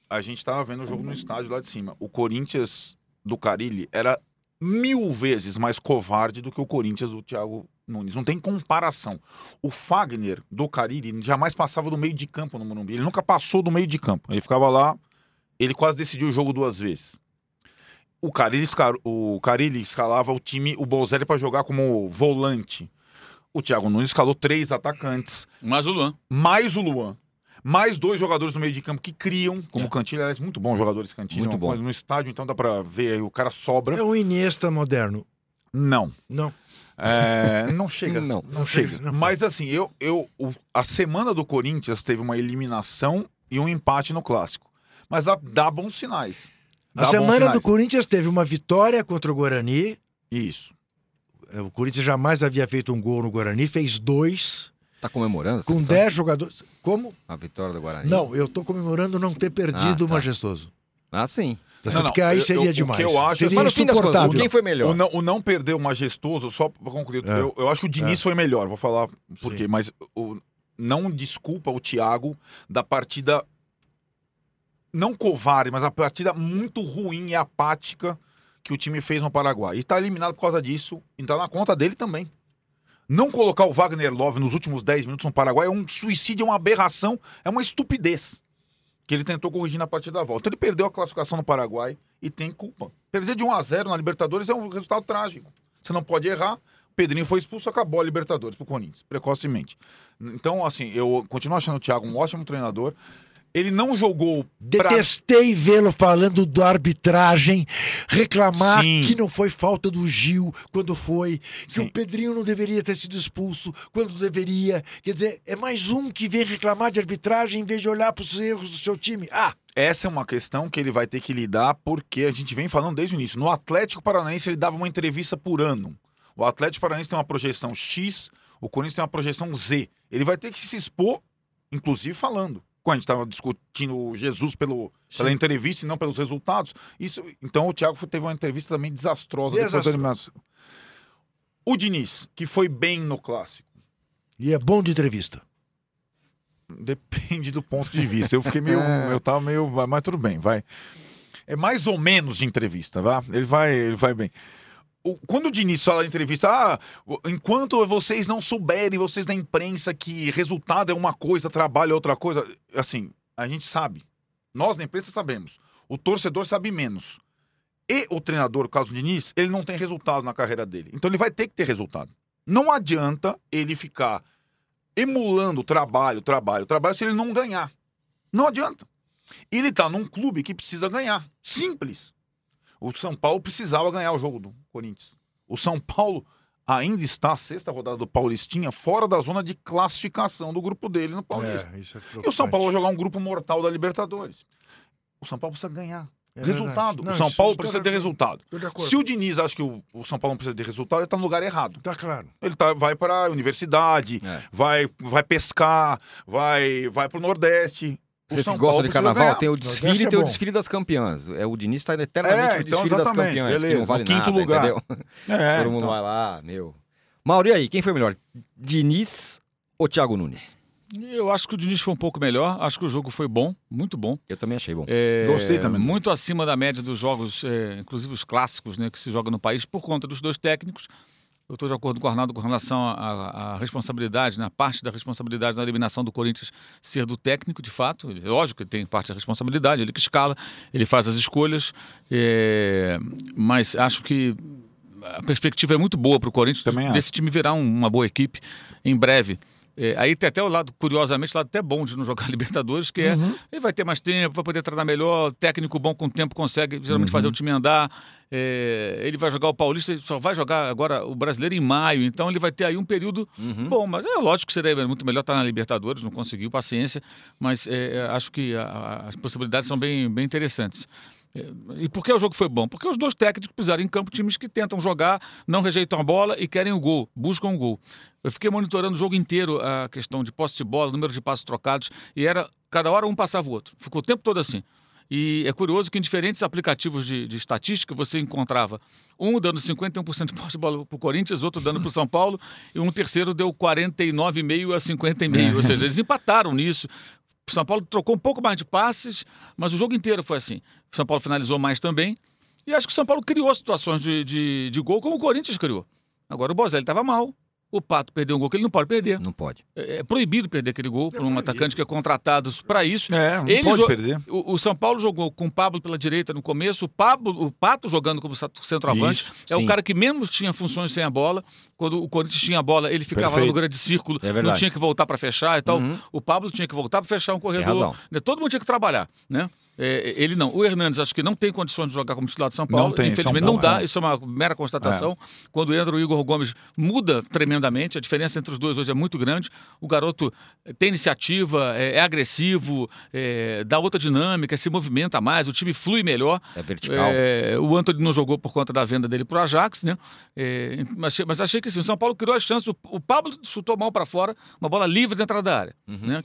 A gente tava vendo o jogo no estádio lá de cima. O Corinthians do Carilli era mil vezes mais covarde do que o Corinthians do Thiago Nunes. Não tem comparação. O Fagner do Carilli jamais passava do meio de campo no Morumbi. Ele nunca passou do meio de campo. Ele ficava lá, ele quase decidiu o jogo duas vezes. O esca- o Carilli escalava o time, o Bolzelli para jogar como volante. O Thiago Nunes escalou três atacantes Mas o Luan. mais o Luan, mais dois jogadores no meio de campo que criam, como É. o Cantilho, aliás, muito bom jogador esse Cantilho, Muito uma bom. no estádio, então dá pra ver aí, o cara sobra. É um Iniesta moderno. Não, Não. é, não chega. Não. não chega. Não. Mas assim, eu, eu, o- a semana do Corinthians teve uma eliminação e um empate no Clássico. Mas dá, dá bons sinais. A Dá bons semana do sinais. Corinthians teve uma vitória contra o Guarani. Isso. É, O Corinthians jamais havia feito um gol no Guarani, fez dois, Tá comemorando? com vitória? 10 jogadores. Como? A vitória do Guarani? Não, eu tô comemorando não ter perdido Ah, o tá. majestoso. Ah, sim. Tá Não, certo? não, Porque aí eu- seria eu- o que demais. eu acho- seria Mas no fim das contas, insuportável. quem foi melhor? O não, o não perder o majestoso, só pra concluir, É. eu, eu acho que o Diniz foi melhor, vou falar por quê, mas o, não desculpa o Thiago da partida não covarde, mas a partida muito ruim e apática que o time fez no Paraguai. E tá eliminado por causa disso, e tá na conta dele também. Não colocar o Wagner Love nos últimos 10 minutos no Paraguai é um suicídio, é uma aberração, é uma estupidez. Que ele tentou corrigir na partida da volta. Ele perdeu a classificação no Paraguai e tem culpa. Perder de 1 a 0 na Libertadores é um resultado trágico. Você não pode errar. Pedrinho foi expulso, acabou a Libertadores pro Corinthians, precocemente. Então, assim, eu continuo achando o Thiago um ótimo treinador. Ele não jogou pra... Detestei vê-lo falando da arbitragem, reclamar Sim. que não foi falta do Gil quando foi, que Sim. o Pedrinho não deveria ter sido expulso quando deveria. Quer dizer, é mais um que vem reclamar de arbitragem em vez de olhar para os erros do seu time. Ah, Essa é uma questão que ele vai ter que lidar, porque a gente vem falando desde o início. No Atlético Paranaense, ele dava uma entrevista por ano. O Atlético Paranaense tem uma projeção X, o Corinthians tem uma projeção Z. Ele vai ter que se expor, inclusive falando. Quando a gente estava discutindo o Jesus pelo, pela Sim. entrevista e não pelos resultados. Isso, então o Thiago teve uma entrevista também desastrosa. eliminação. O Diniz, que foi bem no clássico. e é bom de entrevista. Depende do ponto de vista. Eu fiquei meio. eu tava meio. Mas tudo bem, vai. É mais ou menos de entrevista, vá? Ele vai, ele vai bem. Quando o Diniz fala na entrevista, ah, enquanto vocês não souberem, vocês da imprensa, que resultado é uma coisa, trabalho é outra coisa, assim, a gente sabe. Nós na imprensa sabemos. O torcedor sabe menos. E o treinador, o caso Diniz, ele não tem resultado na carreira dele. Então ele vai ter que ter resultado. Não adianta ele ficar emulando trabalho, trabalho, trabalho, se ele não ganhar. Não adianta. Ele tá num clube que precisa ganhar. Simples. O São Paulo precisava ganhar o jogo do Corinthians. O São Paulo ainda está, a sexta rodada do Paulistinha, fora da zona de classificação do grupo dele no Paulista. isso é e o São Paulo vai jogar um grupo mortal da Libertadores. O São Paulo precisa ganhar. É resultado. Não, o São Paulo precisa ter resultado. De. Se o Diniz acha que o, o São Paulo não precisa ter resultado, ele tá no lugar errado. Tá claro. Ele tá, vai para a universidade, É. vai, vai pescar, vai, vai pro Nordeste. O Vocês São que gostam Paulo de carnaval, tem o desfile é e tem o desfile das campeãs. É, o Diniz está eternamente É, no então, desfile das campeãs, que beleza, não vale no quinto nada, lugar. entendeu? É, Todo mundo então. vai lá, meu. Mauro, e aí, quem foi melhor? Diniz ou Thiago Nunes? Eu acho que o Diniz foi um pouco melhor. Acho que o jogo foi bom, muito bom. Eu também achei bom. É, Gostei também. Muito acima da média dos jogos, é, inclusive os clássicos, né, que se joga no país, por conta dos dois técnicos. Eu estou de acordo com o Arnaldo com relação à- à responsabilidade, na parte da responsabilidade na eliminação do Corinthians ser do técnico, de fato. Ele- Lógico que tem parte da responsabilidade, ele que escala, ele faz as escolhas, é, mas acho que a perspectiva é muito boa para o Corinthians Também acho. desse time virar um- uma boa equipe em breve. É, aí tem até o lado, curiosamente, o lado até bom de não jogar Libertadores, que é ele vai ter mais tempo, vai poder treinar melhor, técnico bom com tempo consegue geralmente fazer o time andar. é, ele vai jogar o Paulista, ele só vai jogar agora o brasileiro em maio, então ele vai ter aí um período Uhum. bom, mas é lógico que seria muito melhor estar na Libertadores, não conseguiu, paciência, mas é, é, acho que a- a- as possibilidades são bem, bem interessantes. É, E por que o jogo foi bom? Porque os dois técnicos pisaram em campo times que tentam jogar, não rejeitam a bola e querem o gol, buscam o gol. Eu fiquei monitorando o jogo inteiro a questão de posse de bola, número de passos trocados, e era cada hora um passava o outro. Ficou o tempo todo assim. E é curioso que em diferentes aplicativos de, de estatística você encontrava um dando 51% de posse de bola para o Corinthians, outro dando para o São Paulo, e um terceiro deu 49,5% a 50,5%. Ou seja, eles empataram nisso. O São Paulo trocou um pouco mais de passes, mas o jogo inteiro foi assim. O São Paulo finalizou mais também. E acho que o São Paulo criou situações de, de, de gol como o Corinthians criou. Agora o Bozelli estava mal. O Pato perdeu um gol que ele não pode perder. Não pode. É, é proibido perder aquele gol por um atacante que é contratado para isso. É, não Ele pode perder. O, o São Paulo jogou com o Pablo pela direita no começo, o, Pablo, o Pato jogando como centroavante. Isso, é o sim. cara que menos tinha funções sem a bola. Quando o Corinthians tinha a bola, ele ficava lá no Perfeito. grande círculo, É não tinha que voltar para fechar e tal. Uhum. O Pablo tinha que voltar para fechar um corredor. razão. né? Todo mundo tinha que trabalhar, né? É, ele não. O Hernandes acho que não tem condições de jogar como titular de São Paulo. Não tem, Infelizmente São não Paulo, dá. é. Isso é uma mera constatação. Quando entra o Igor Gomes, muda tremendamente. A diferença entre os dois hoje é muito grande. O garoto tem iniciativa, é, é agressivo, é, dá outra dinâmica, se movimenta mais, o time flui melhor. É vertical. É, o Antony não jogou por conta da venda dele pro Ajax, né? É, mas, achei- mas achei que sim, o São Paulo criou as chances. O, o Pablo chutou mal para fora, uma bola livre dentro da área, Uhum. né?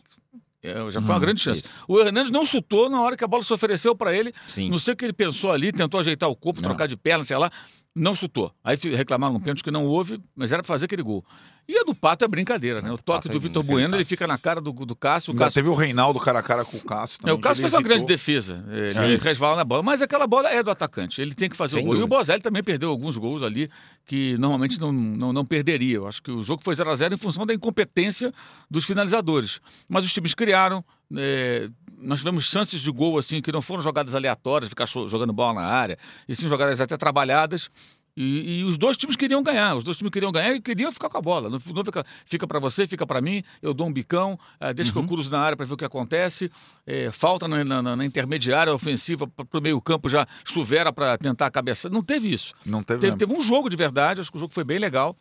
É, já foi uma grande chance. isso. O Hernandes não chutou na hora que a bola se ofereceu para ele. Sim. Não sei o que ele pensou ali, tentou ajeitar o corpo, Não. trocar de perna, sei lá. Não chutou. Aí reclamaram um pênalti que não houve, mas era pra fazer aquele gol. E a do Pato é brincadeira, né? O toque Pato é do Vitor. Bueno, ele fica na cara do, do Cássio. O Cássio teve o Reinaldo cara a cara com o Cássio é, também. o Cássio fez uma grande defesa. Ele, Sim. ele resvala na bola, mas aquela bola é do atacante. Ele tem que fazer Sem o gol. E o dúvida. Bozelli também perdeu alguns gols ali que normalmente não, não, não perderia. Eu acho que o jogo foi 0 a 0 em função da incompetência dos finalizadores. Mas os times criaram. é, nós tivemos chances de gol assim que não foram jogadas aleatórias, ficar jogando bola na área, e sim jogadas até trabalhadas. E, e os dois times queriam ganhar, os dois times queriam ganhar e queriam ficar com a bola. Não, não fica, fica para você, fica para mim, eu dou um bicão, eh, deixa que eu cruzo na área para ver o que acontece. eh, falta na, na- na intermediária ofensiva para o meio-campo já chuvera para tentar a cabeça. Não teve isso. Não teve, Teve, teve um jogo de verdade, acho que o jogo foi bem legal.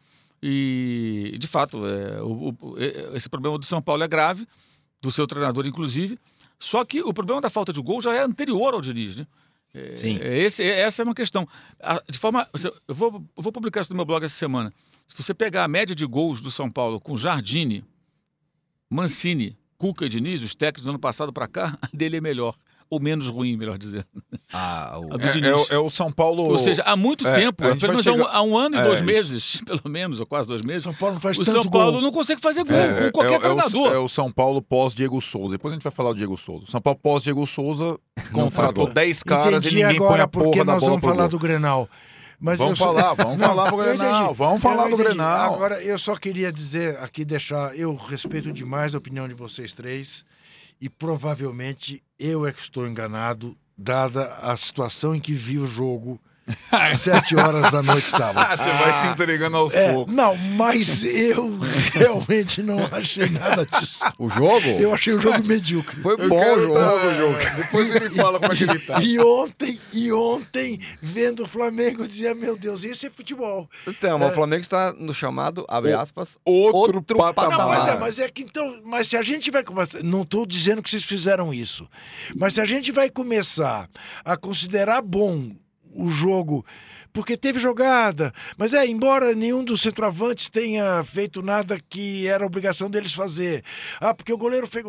E, de fato, é, o- o- esse problema do São Paulo é grave, do seu treinador, inclusive. Só que o problema da falta de gol já é anterior ao Diniz, né? É, Sim. é esse, é- essa é uma questão. De forma, eu vou, eu vou publicar isso no meu blog essa semana. Se você pegar a média de gols do São Paulo com Jardine, Mancini, Cuca e Diniz, os técnicos do ano passado para cá, a dele é melhor. Ou menos ruim, melhor dizendo. Ah, o- A do É, Diniz. é o- é o São Paulo. Ou seja, há muito É, tempo, a pelo menos há um, chegar- há um ano e É, dois isso. meses, pelo menos, ou quase dois meses, São Paulo não faz o tanto São Paulo gol. não consegue fazer gol É, com qualquer é, é o- treinador. É o São Paulo pós-Diego Souza. Depois a gente vai falar do Diego Souza. São Paulo pós-Diego Souza faz contratou gol. 10 caras Entendi e ninguém põe agora a porque porra da nós bola vamos pro falar gol. do Grenal. Mas Vamos eu só- falar, vamos falar pro eu Grenal, entendi. vamos falar do. Grenal. Agora, eu só queria dizer aqui, deixar, eu respeito demais a opinião de vocês três e provavelmente eu é que estou enganado, dada a situação em que vi o jogo às sete horas da noite sábado. Ah, você vai se entregando aos É, poucos. não, mas eu realmente não achei nada disso. o jogo Eu achei o jogo medíocre. foi Eu bom o jogo. tá- é, Depois ele fala como é que ele tá. E ontem, e ontem, vendo o Flamengo, dizia, meu Deus, isso é futebol. Então, mas o Flamengo está no chamado, abre O- aspas, Outro, Outro patamar. Não, mas é, mas é que então, mas se a gente vai começar, não estou dizendo que vocês fizeram isso, mas se a gente vai começar a considerar bom o jogo, porque teve jogada, mas é, embora nenhum dos centroavantes tenha feito nada que era obrigação deles fazer, ah, porque o goleiro fez.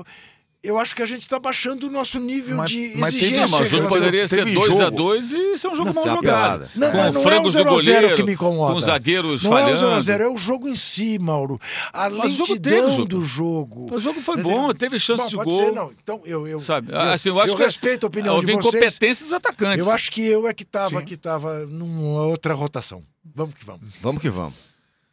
Eu acho que a gente está baixando o nosso nível Mas- de mas teve- exigência. Não, mas o jogo poderia ser teve 2 a jogo. 2 e ser um jogo Não, mal é jogado. Não, com mas não é o frangos do 0 a 0 goleiro, que me incomoda. com zagueiros Não é o falhando. 0x0, é o jogo em si, Mauro. A Mas o teve lentidão jogo. do jogo. O jogo foi Mas bom, teve chance Bom, de pode gol. ser, não. Então, eu, eu, Sabe? eu, Assim, eu acho que respeito a opinião houve de vocês. incompetência dos atacantes. Eu acho que eu é que estava que tava numa outra rotação. Vamos que vamos. Vamos que vamos.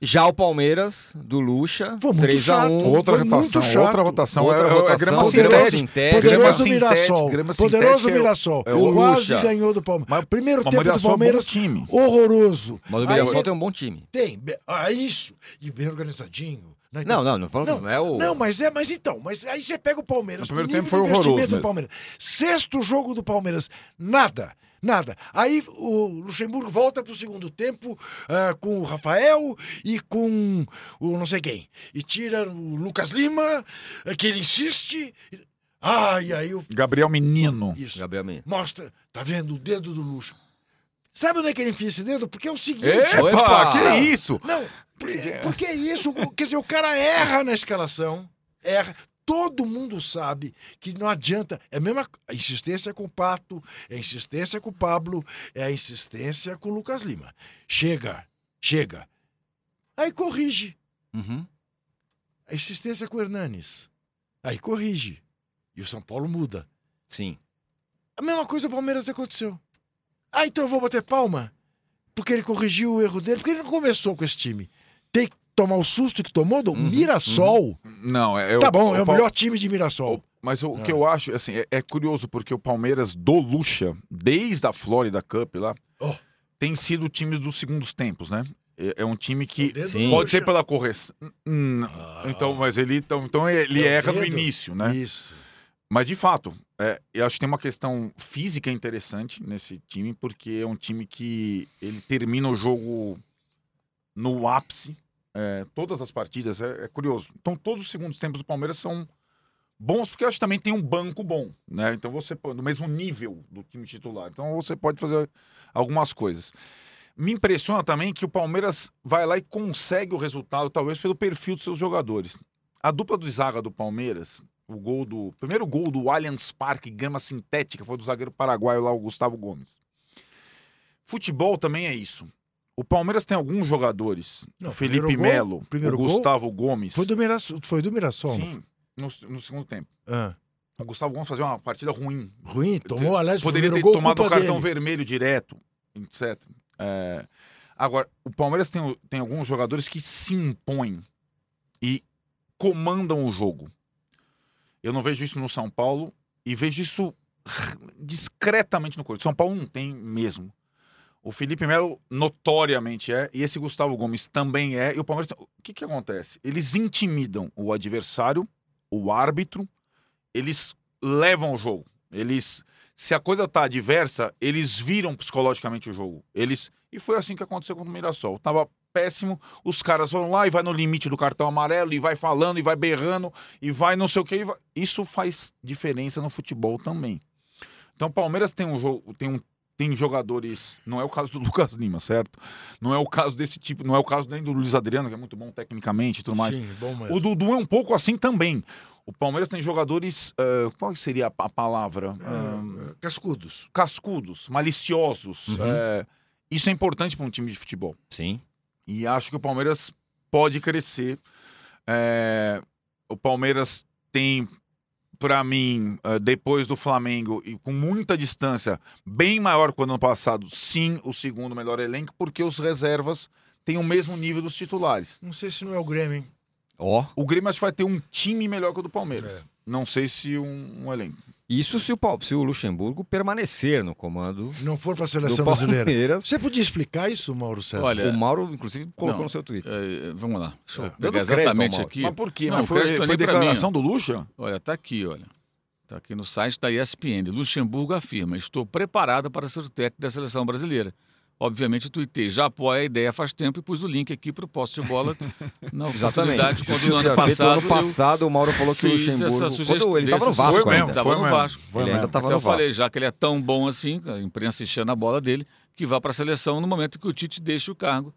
Já o Palmeiras, do Lucha, Foi muito 3 a chato. 1 Outra Foi rotação, outra rotação. Outra é, é- rotação, é grama Poderoso- sintética. Poderoso Mirassol. grama Poderoso sintética é o- Mirassol. é o Quase Lucha. ganhou do Palmeiras. Mas- Primeiro Mas tempo do Mirassol é Palmeiras, time. horroroso. Mas o Aí- Mirassol tem um bom time. Tem. Ah, isso. E bem organizadinho. né? Não, não, não falando não, é o... Não, mas é, mas então, mas aí você pega o Palmeiras. No primeiro o tempo foi horroroso investimento do. Palmeiras. Sexto jogo do Palmeiras, nada. Nada. Aí o Luxemburgo volta pro segundo tempo ah, com o Rafael e com o não sei quem. E tira o Lucas Lima, eh, que ele insiste. Ah, e aí o. Gabriel Menino. Isso. Gabriel Menino. Mostra, tá vendo o dedo do Luxo. Sabe onde é que ele enfia esse dedo? Porque é o seguinte. Epa, Opa! que isso? Não, por- porque é isso, quer dizer, o cara erra na escalação, erra, Todo mundo sabe que não adianta. É a mesma a insistência com o Pato, é a insistência com o Pablo, é a insistência com o Lucas Lima. Chega, chega. Aí corrige. Uhum. A insistência com o Hernanes. Aí corrige. E o São Paulo muda. Sim. A mesma coisa o Palmeiras aconteceu. Ah, então eu vou bater palma? Porque ele corrigiu o erro dele, porque ele não começou com esse time. Tem tomar o susto que tomou do Uhum, Mirassol. Não, é, é Tá bom, é o melhor time de Mirassol. Mas o Ah. que eu acho, assim, é, é curioso porque o Palmeiras do Lucha, desde a Florida Cup lá, Oh. tem sido o time dos segundos tempos, né? É, é um time que O Sim. pode ser pela correção. Hum, Ah. Então, mas ele, então, então ele É o erra no início, né? Isso. Mas de fato, é, eu acho que tem uma questão física interessante nesse time, porque é um time que ele termina o jogo no ápice. É, todas as partidas, é, é curioso. Então, todos os segundos tempos do Palmeiras são bons, porque eu acho que também tem um banco bom, né? Então você no mesmo nível do time titular. Então você pode fazer algumas coisas. Me impressiona também que o Palmeiras vai lá e consegue o resultado, talvez pelo perfil dos seus jogadores. A dupla do zaga do Palmeiras, o gol do. Primeiro gol do Allianz Parque, grama sintética, foi do zagueiro paraguaio lá, o Gustavo Gomes. Futebol também é isso. O Palmeiras tem alguns jogadores. Não, o Felipe Melo, o primeiro gol Gustavo Gomes. Foi do Mirassol. Foi do Mirassol. Sim, no, no segundo tempo. Ah, O Gustavo Gomes fazia uma partida ruim. ruim, tomou, aliás, o Poderia ter gol, tomado um culpa cartão dele. vermelho direto, etc. É, Agora, o Palmeiras tem, o- tem alguns jogadores que se impõem e comandam o jogo. Eu não vejo isso no São Paulo e vejo isso discretamente no Corinthians. São Paulo não tem mesmo. O Felipe Melo notoriamente é, e esse Gustavo Gomes também é. E o Palmeiras. O que, que acontece? Eles intimidam o adversário, o árbitro, eles levam o jogo. Eles. Se a coisa tá adversa, eles viram psicologicamente o jogo. Eles. E foi assim que aconteceu com o Mirassol. Tava péssimo, os caras vão lá e vai no limite do cartão amarelo, e vai falando, e vai berrando, e vai não sei o que. Isso faz diferença no futebol também. Então o Palmeiras tem um jogo, tem um tem jogadores, não é o caso do Lucas Lima, certo? Não é o caso desse tipo, não é o caso nem do Luiz Adriano, que é muito bom tecnicamente e tudo mais. Sim, bom mesmo. O Dudu é um pouco assim também. O Palmeiras tem jogadores, ah, qual seria a, a palavra? Ah, Ah, cascudos. cascudos, maliciosos. Uhum. É, isso é importante para um time de futebol. Sim. E acho que o Palmeiras pode crescer. O Palmeiras tem, para mim, eh, depois do Flamengo, e com muita distância, bem maior que o ano passado, sim, o segundo melhor elenco, porque os reservas têm o mesmo nível dos titulares. Não sei se não é o Grêmio, hein? Ó, O Grêmio acho que vai ter um time melhor que o do Palmeiras. É. Não sei se um, um elenco. isso se o, Pal- se o Luxemburgo permanecer no comando Não for para a seleção brasileira. Você podia explicar isso, Mauro César? Olha, O Mauro, inclusive, colocou Não. no seu Twitter. É, vamos lá. Deixa eu É. pegar crédito exatamente aqui. Mas por quê? Não, Mas foi, foi pra declaração do Lucha? Olha, tá aqui, olha. Tá aqui no site da ESPN. Luxemburgo afirma: estou preparado para ser o técnico da seleção brasileira. Obviamente, eu tuitei, já apoia a ideia faz tempo e pus o link aqui para o poste de bola na Exatamente. oportunidade. Quando no ano passado, ano passado o Mauro falou que o Luxemburgo... Quando ele estava no Vasco Foi mesmo, ainda. Foi no. Vasco. Foi Ele mesmo. ainda estava Até no eu Vasco. falei, já que ele é tão bom assim, a imprensa enchendo a bola dele, que vá para a seleção no momento que o Tite deixa o cargo.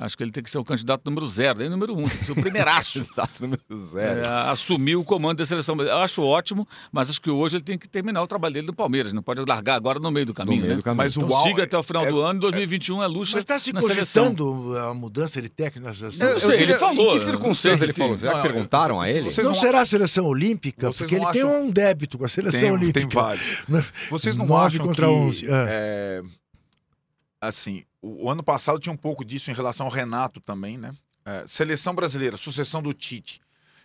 Acho que ele tem que ser o candidato número zero, nem número um, tem que ser o primeiraço. Exato, número zero. É, assumir o comando da seleção. Eu acho ótimo, mas acho que hoje ele tem que terminar o trabalho dele no Palmeiras. Não pode largar agora no meio do caminho. meio né? do caminho. Mas o Então Al- siga até o final é- do ano, 2021 é luxa Mas está se cogitando a mudança de técnico na seleção? Eu Eu sei, ele falou, Em que circunstâncias ele falou? Será que perguntaram a ele? não não- será a seleção olímpica, porque ele não tem acham- um débito com a seleção Tem, olímpica. tem vários. Vocês não Nove acham contra que, onze, é. É, assim, o, o ano passado tinha um pouco disso em relação ao Renato também, né? É, seleção brasileira, sucessão do Tite.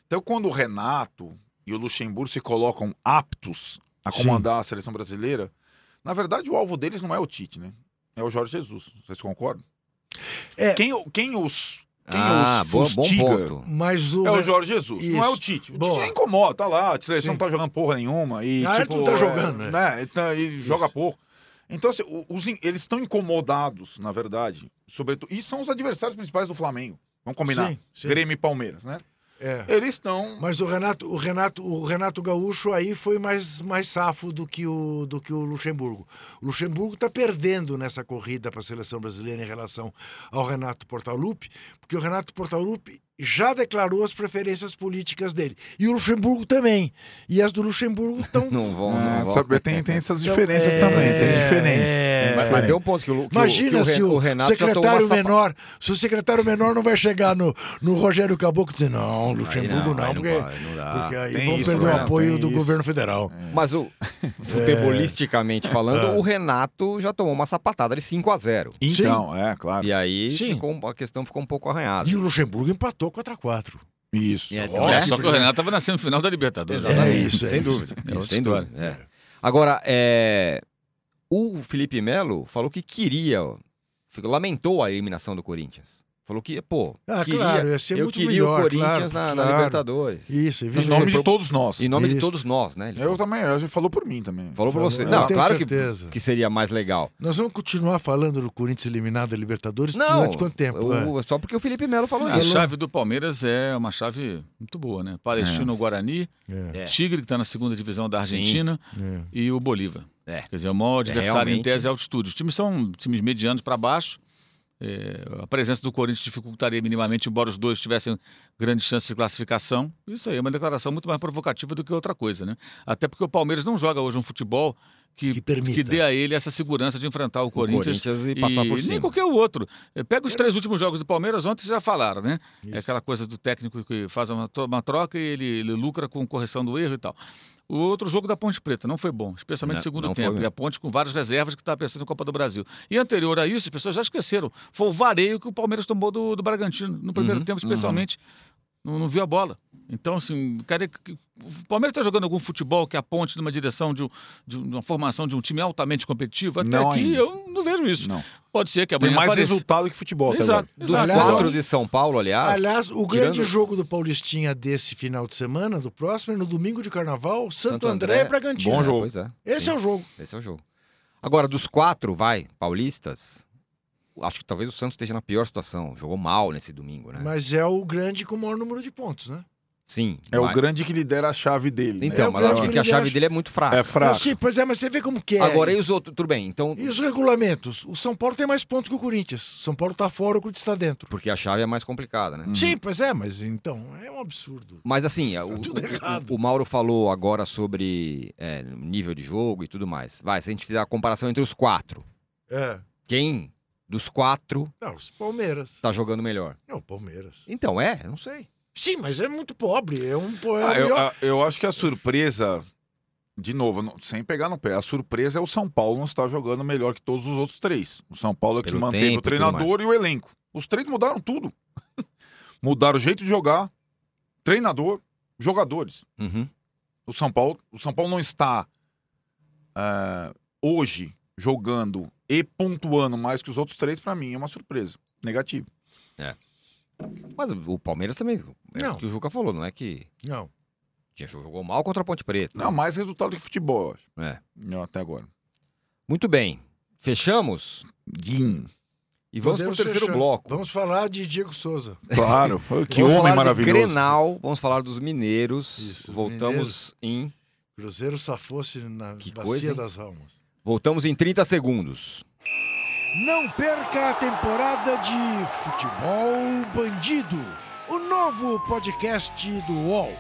Então, quando o Renato e o Luxemburgo se colocam aptos a Sim. comandar a seleção brasileira, na verdade o alvo deles não é o Tite, né? É o Jorge Jesus. Vocês concordam? É. Quem, quem os, quem Ah, bom fustiga ponto. Mas o. é o Jorge Jesus, não é o Isso. Tite. O Boa. Tite incomoda, tá lá, a seleção Sim. não tá jogando porra nenhuma. E, Ah, tipo, não tá é, jogando, né? né? Então, e joga pouco. Então, assim, os eles estão incomodados, na verdade, sobretudo. E são os adversários principais do Flamengo. Vamos combinar. Sim, sim. Grêmio e Palmeiras, né? É. Eles estão. Mas o Renato, o Renato, o Renato Gaúcho aí foi mais, mais safo do que o do que o Luxemburgo. O Luxemburgo está perdendo nessa corrida para a seleção brasileira em relação ao Renato Portaluppi, porque o Renato Portaluppi já declarou as preferências políticas dele. E o Luxemburgo também. E as do Luxemburgo estão. Não vão, É, não vão. sabe, tem, tem essas Então, diferenças é, também, tem diferenças. é. Mas, mas tem um ponto que o, que o- Imagina que o, se o, o Renato secretário uma sapa- menor, se o secretário menor não vai chegar no, no Rogério Caboclo e dizer, não, Luxemburgo Aí não, aí porque, não porque aí Tem vão isso, perder o né? apoio do isso. governo federal. Mas o futebolisticamente falando, É. o Renato já tomou uma sapatada de 5 a 0 Então, é, claro. E aí Sim. ficou, a questão ficou um pouco arranhada. E o Luxemburgo empatou 4x4. Isso. É, Ó, É, só que o. Renato estava na semifinal da Libertadores. Exatamente. É isso, é sem isso. dúvida. É outra sem história. dúvida. é. Agora, é, o Felipe Melo falou que queria, lamentou a eliminação do Corinthians. Falou que, pô, Ah, queria, claro, ia ser eu muito queria melhor, o Corinthians claro, na, na claro. Libertadores. Isso, Em nome de todos nós. Em nome de Isso. todos nós, né? Ele Eu falou, também, a gente falou por mim também. falou pra você. Eu Não, claro que, certeza. que seria mais legal. Nós vamos continuar falando do Corinthians eliminado da Libertadores Não, durante quanto tempo? o- é? só porque o Felipe Melo falou A isso. chave do Palmeiras é uma chave muito boa, né? Palestino, Guarani, É, É. Tigre, que está na segunda divisão da Argentina, é. e o Bolívar. É. Quer dizer, o maior adversário em realmente. tese é altitude. Os times são times medianos para baixo. É, a presença do Corinthians dificultaria minimamente, embora os dois tivessem grande chance de classificação. Isso aí é uma declaração muito mais provocativa do que outra coisa, né? Até porque o Palmeiras não joga hoje um futebol que, Que permita. dê a ele essa segurança de enfrentar o O Corinthians. Corinthians e passar por nem cima. qualquer outro. É, Pega os três últimos jogos do Palmeiras, ontem já falaram, né? Isso. É aquela coisa do técnico que faz uma troca e ele, ele lucra com correção do erro e tal. O outro jogo da Ponte Preta não foi bom, especialmente no segundo tempo. E a Ponte com várias reservas que estava pensando na Copa do Brasil. E anterior a isso, as pessoas já esqueceram. Foi o vareio que o Palmeiras tomou do, do Bragantino, no primeiro Uhum, tempo, especialmente. Não, não viu a bola. Então, assim, cara, o Palmeiras está jogando algum futebol que aponte numa direção de, um- de uma formação de um time altamente competitivo? Até Não aqui ainda. eu não vejo isso. Não. Pode ser que Tem amanhã mais apareça. resultado que futebol até Exato. Dos exato. Quatro de São Paulo, aliás. Aliás, o tirando- grande jogo do Paulistinha desse final de semana, do próximo, é no domingo de carnaval, Santo, Santo André, André. e Bragantino. Bom jogo. Pois é. Esse Sim, é o jogo. Esse é o jogo. Agora, dos quatro, vai, paulistas, acho que talvez o Santos esteja na pior situação. Jogou mal nesse domingo, né? Mas é o grande com o maior número de pontos, né? Sim. É o mas- grande que lidera a chave dele. né? Então, É o mas acho que a que chave ele dele é muito fraca. É fraco. Ah, sim, pois é, mas você vê como que é. Agora, e os outros? Tudo bem, então. E os regulamentos? O São Paulo tem mais pontos que o Corinthians. São Paulo tá fora, o Corinthians está dentro. Porque a chave é mais complicada, né? Uhum. Sim, pois é, mas então, é um absurdo. Mas assim, o, tudo o- errado. o- o Mauro falou agora sobre é, nível de jogo e tudo mais. Vai, se a gente fizer a comparação entre os quatro, É. quem dos quatro Não, os Palmeiras. tá jogando melhor? Não, o Palmeiras. Então, é, não sei. Sim, mas é muito pobre. É um. po- É Ah, eu, a- eu acho que a surpresa, de novo, não- sem pegar no pé, a surpresa é o São Paulo não estar jogando melhor que todos os outros três. O São Paulo é que Pelo manteve tempo o treinador e o elenco. Os três mudaram tudo. mudaram o jeito de jogar, treinador, jogadores. Uhum. O São Paulo, o São Paulo não está ah, hoje jogando e pontuando mais que os outros três, para mim é uma surpresa. Negativo. Mas o Palmeiras também, é Não. o que o Juca falou, não é que Não. tinha, jogou mal contra a Ponte Preta. Não, mais resultado que futebol, eu acho. É. Não, até agora. Muito bem. Fechamos Guim. e vamos para o terceiro fechar. bloco. Vamos falar de Diego Souza. Claro. que vamos homem falar maravilhoso. De Grenal, vamos falar dos mineiros. Isso, voltamos em Cruzeiro safou-se na Que Bacia coisa, das Almas. Voltamos em 30 segundos. Não perca a temporada de Futebol Bandido, o novo podcast do UOL.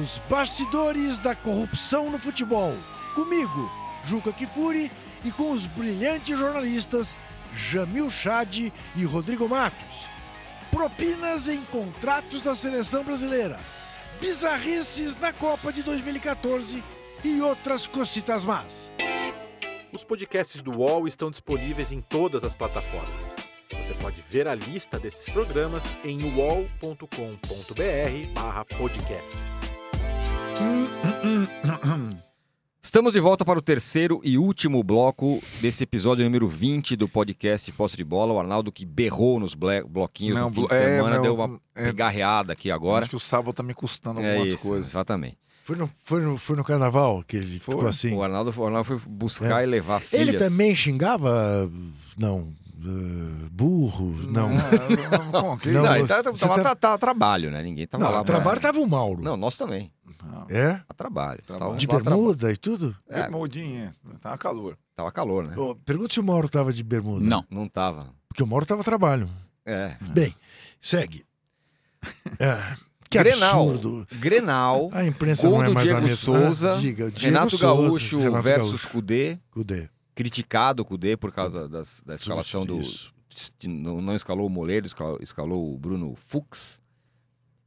Os bastidores da corrupção no futebol. Comigo, Juca Kifuri, e com os brilhantes jornalistas Jamil Chad e Rodrigo Matos. Propinas em contratos da seleção brasileira. Bizarrices na Copa de 2014 e outras cocitas más. Os podcasts do UOL estão disponíveis em todas as plataformas. Você pode ver a lista desses programas em uol.com.br barra podcasts. Estamos de volta para o terceiro e último bloco desse episódio número 20 do podcast Posse de Bola. O Arnaldo que berrou nos bloquinhos Não, no fim de é, semana, meu, deu uma é- pigarreada aqui agora. Acho que o sábado tá me custando É algumas isso, coisas. exatamente. Foi no, foi no, foi no carnaval que ele Foi. ficou assim? O, Arnaldo, o Arnaldo foi buscar e levar filhas. Ele também xingava? Não. eh, burro? Não. Não, não, não, Não, Não, tá, você tava tá- tá- a trabalho, né? Ninguém tava lá o pra... trabalho tava o Mauro. Não, nós também. não. É? A trabalho. Trabalho. Tava De bermuda e tudo? É. Bermudinha, tá calor. Tava calor, né? Ô, pergunta se o Mauro tava de bermuda. Não. Não tava. Porque o Mauro tava a trabalho. É. Bem, segue. É, que Grenal. absurdo. Grenal. A imprensa não é mais a Diego mesma. Souza, Ah, diga, Diego Renato Souza, Gaúcho Renato versus. Cudê. Cudê. Criticado o Cudê por causa das- da escalação do. De- Não, não escalou o Moleiro, escalou, escalou o Bruno Fux.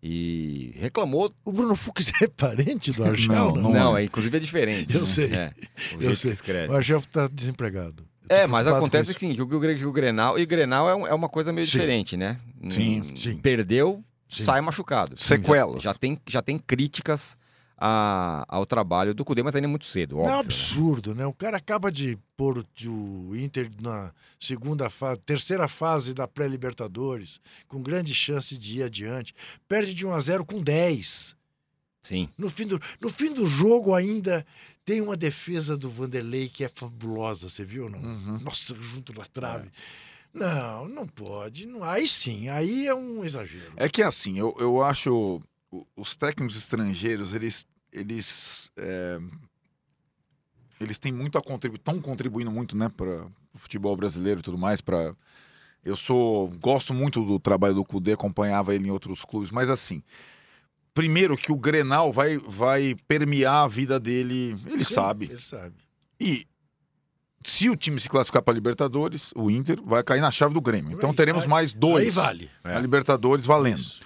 E reclamou. O Bruno Fux é parente do Argel? Não, Não, Não é. inclusive é diferente. Eu né? sei. É, Eu sei. que escreve. O Argel tá desempregado. É, mas acontece que, sim, que, o, que o- Grenal. E o Grenal é, um- é uma coisa meio Sim. diferente, né? Sim. Hum, Sim. Perdeu, Sim. sai machucado. Sequelas. Já, já tem, já tem críticas a- ao trabalho do Cudê, mas ainda é muito cedo, é um óbvio. né? absurdo, né? O cara acaba de pôr o- Inter na segunda fase, terceira fase da pré-Libertadores, com grande chance de ir adiante. Perde de 1 a 0 com 10. Sim. No fim do, no fim do jogo ainda tem uma defesa do Vanderlei que é fabulosa, você viu não? Uhum. Nossa, junto na trave. Não, não pode. Não, aí sim, aí é um exagero. É que assim, eu, eu acho os técnicos estrangeiros, eles, eles, é, eles têm muito a contribuir, estão contribuindo muito, né, para o futebol brasileiro e tudo mais. Para eu sou gosto muito do trabalho do Cudê, acompanhava ele em outros clubes, mas assim, primeiro que o Grenal vai, vai permear a vida dele, ele Sim, sabe. Ele sabe. E se o time se classificar para Libertadores, o Inter vai cair na chave do Grêmio. Então teremos aí- mais dois Aí vale. na Libertadores valendo. Isso.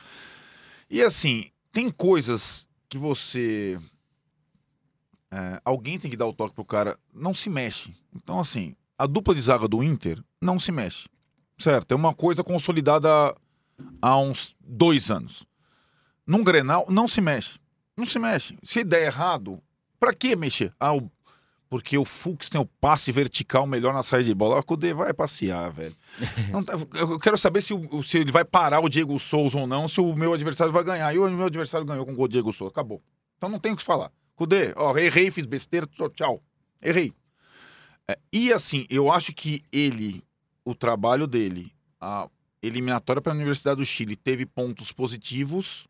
E assim, tem coisas que você. é, alguém tem que dar o toque pro cara, não se mexe. Então, assim, a dupla de zaga do Inter não se mexe. Certo? É uma coisa consolidada há uns dois anos. Num Grenal, não se mexe. Não se mexe. Se der errado, pra que mexer? Ah, o- porque o Fux tem o passe vertical melhor na saída de bola. O Cudê vai passear, velho. Não tá- eu quero saber se, o- se ele vai parar o Diego Souza ou não, se o meu adversário vai ganhar. E o meu adversário ganhou com o Diego Souza. Acabou. Então não tem o que falar. Cudê, ó, errei, fiz besteira, tchau. Errei. É, e assim, eu acho que ele, o trabalho dele, a eliminatória para a Universidade do Chile, teve pontos positivos,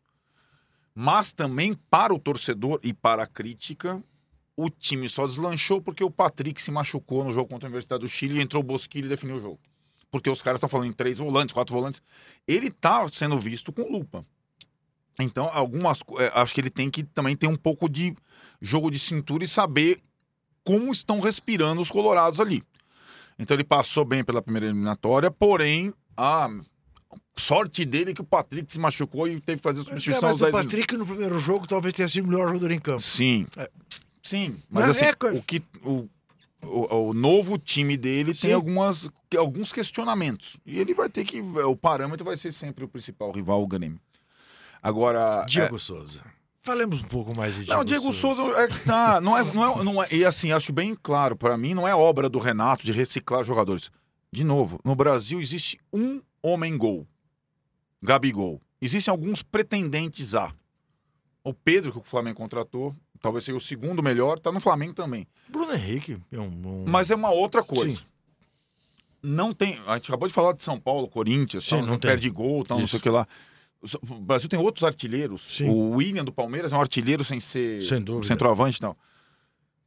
mas também para o torcedor e para a crítica, o time só deslanchou porque o Patrick se machucou no jogo contra a Universidade do Chile e entrou o Bosquilha e definiu o jogo. Porque os caras estão falando em três volantes, quatro volantes. Ele tá sendo visto com lupa. Então, algumas, é, acho que ele tem que também ter um pouco de jogo de cintura e saber como estão respirando os colorados ali. Então ele passou bem pela primeira eliminatória, porém a sorte dele é que o Patrick se machucou e teve que fazer a Mas, é, substituição mas aos o 10 Patrick no primeiro jogo talvez tenha sido o melhor jogador em campo. Sim. É. Sim. Mas Mas assim, é o, que, o, o, o novo time dele Sim. tem algumas, alguns questionamentos. E ele vai ter que. O parâmetro vai ser sempre o principal rival, o Grêmio. Agora. Diego Souza. Falemos um pouco mais de é, Diego não, Diego Souza é que tá. Não é, não é, não é, e assim, acho bem claro, para mim, não é obra do Renato de reciclar jogadores. De novo, no Brasil existe um homem-gol. Gabigol. Existem alguns pretendentes a. O Pedro, que o Flamengo contratou, talvez seja o segundo melhor, tá no Flamengo também. Bruno Henrique é um, um- Mas é uma outra coisa. Sim. Não tem. A gente acabou de falar de São Paulo, Corinthians, Sim, tal, não não tem. perde gol, tal, não Isso. sei o que lá. O Brasil tem outros artilheiros. Sim. O William do Palmeiras é um artilheiro sem ser Sem dúvida. centroavante e tal.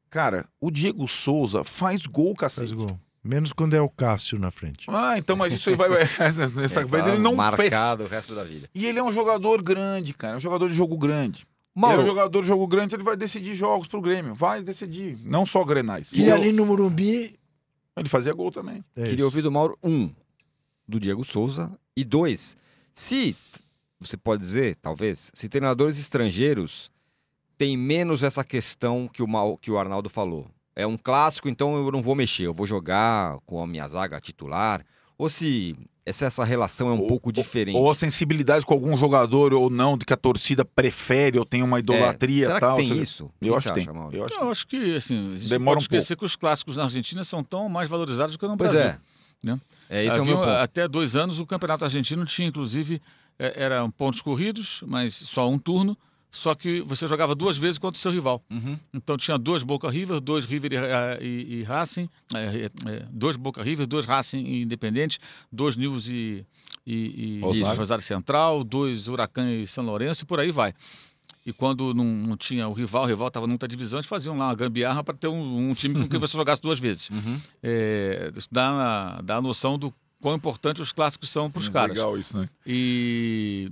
Cara, o Diego Souza faz gol, Faz cacete. gol. Menos quando é o Cássio na frente. Ah, então, mas isso aí vai. Nessa É, vez tá ele não fez. marcado o resto da vida. E ele é um jogador grande, cara. É um jogador de jogo grande. Mauro, Ele é um jogador de jogo grande, ele vai decidir jogos pro Grêmio. Vai decidir. Não só grenais. E ali no Morumbi. Ele fazia gol também. É queria isso. ouvir do Mauro, um, do Diego Souza, e dois, se, você pode dizer, talvez, se treinadores estrangeiros têm menos essa questão que o, Mal, que o Arnaldo falou. É um clássico, então eu não vou mexer, eu vou jogar com a minha zaga titular, ou se essa, essa relação é um Ou- pouco diferente. Ou a sensibilidade com algum jogador ou não, de que a torcida prefere ou tem uma idolatria É, será e tal. que tem lá. isso? Eu acho que tem. acha? Eu acho Eu acho que, assim, a gente Demora pode um esquecer que os clássicos na Argentina são tão mais valorizados do que no Pois Brasil. é. né? É, esse é o Havia- meu ponto. Até dois anos o campeonato argentino tinha, inclusive, é, eram pontos corridos, mas só um turno, só que você jogava duas vezes contra o seu rival. Uhum. Então tinha dois Boca River, dois River e, eh, e- e Racing, eh, eh, dois Boca River, dois Racing e Independente, dois News e, e, e. Rosário Central, dois Huracan e São Lourenço e por aí vai. E quando não, não tinha o rival, o rival estava numa divisão, eles faziam lá uma gambiarra para ter um, um time com quem você jogasse duas vezes. Uhum. É, isso dá, dá a noção do quão importante os clássicos são para os caras. Legal isso, né? E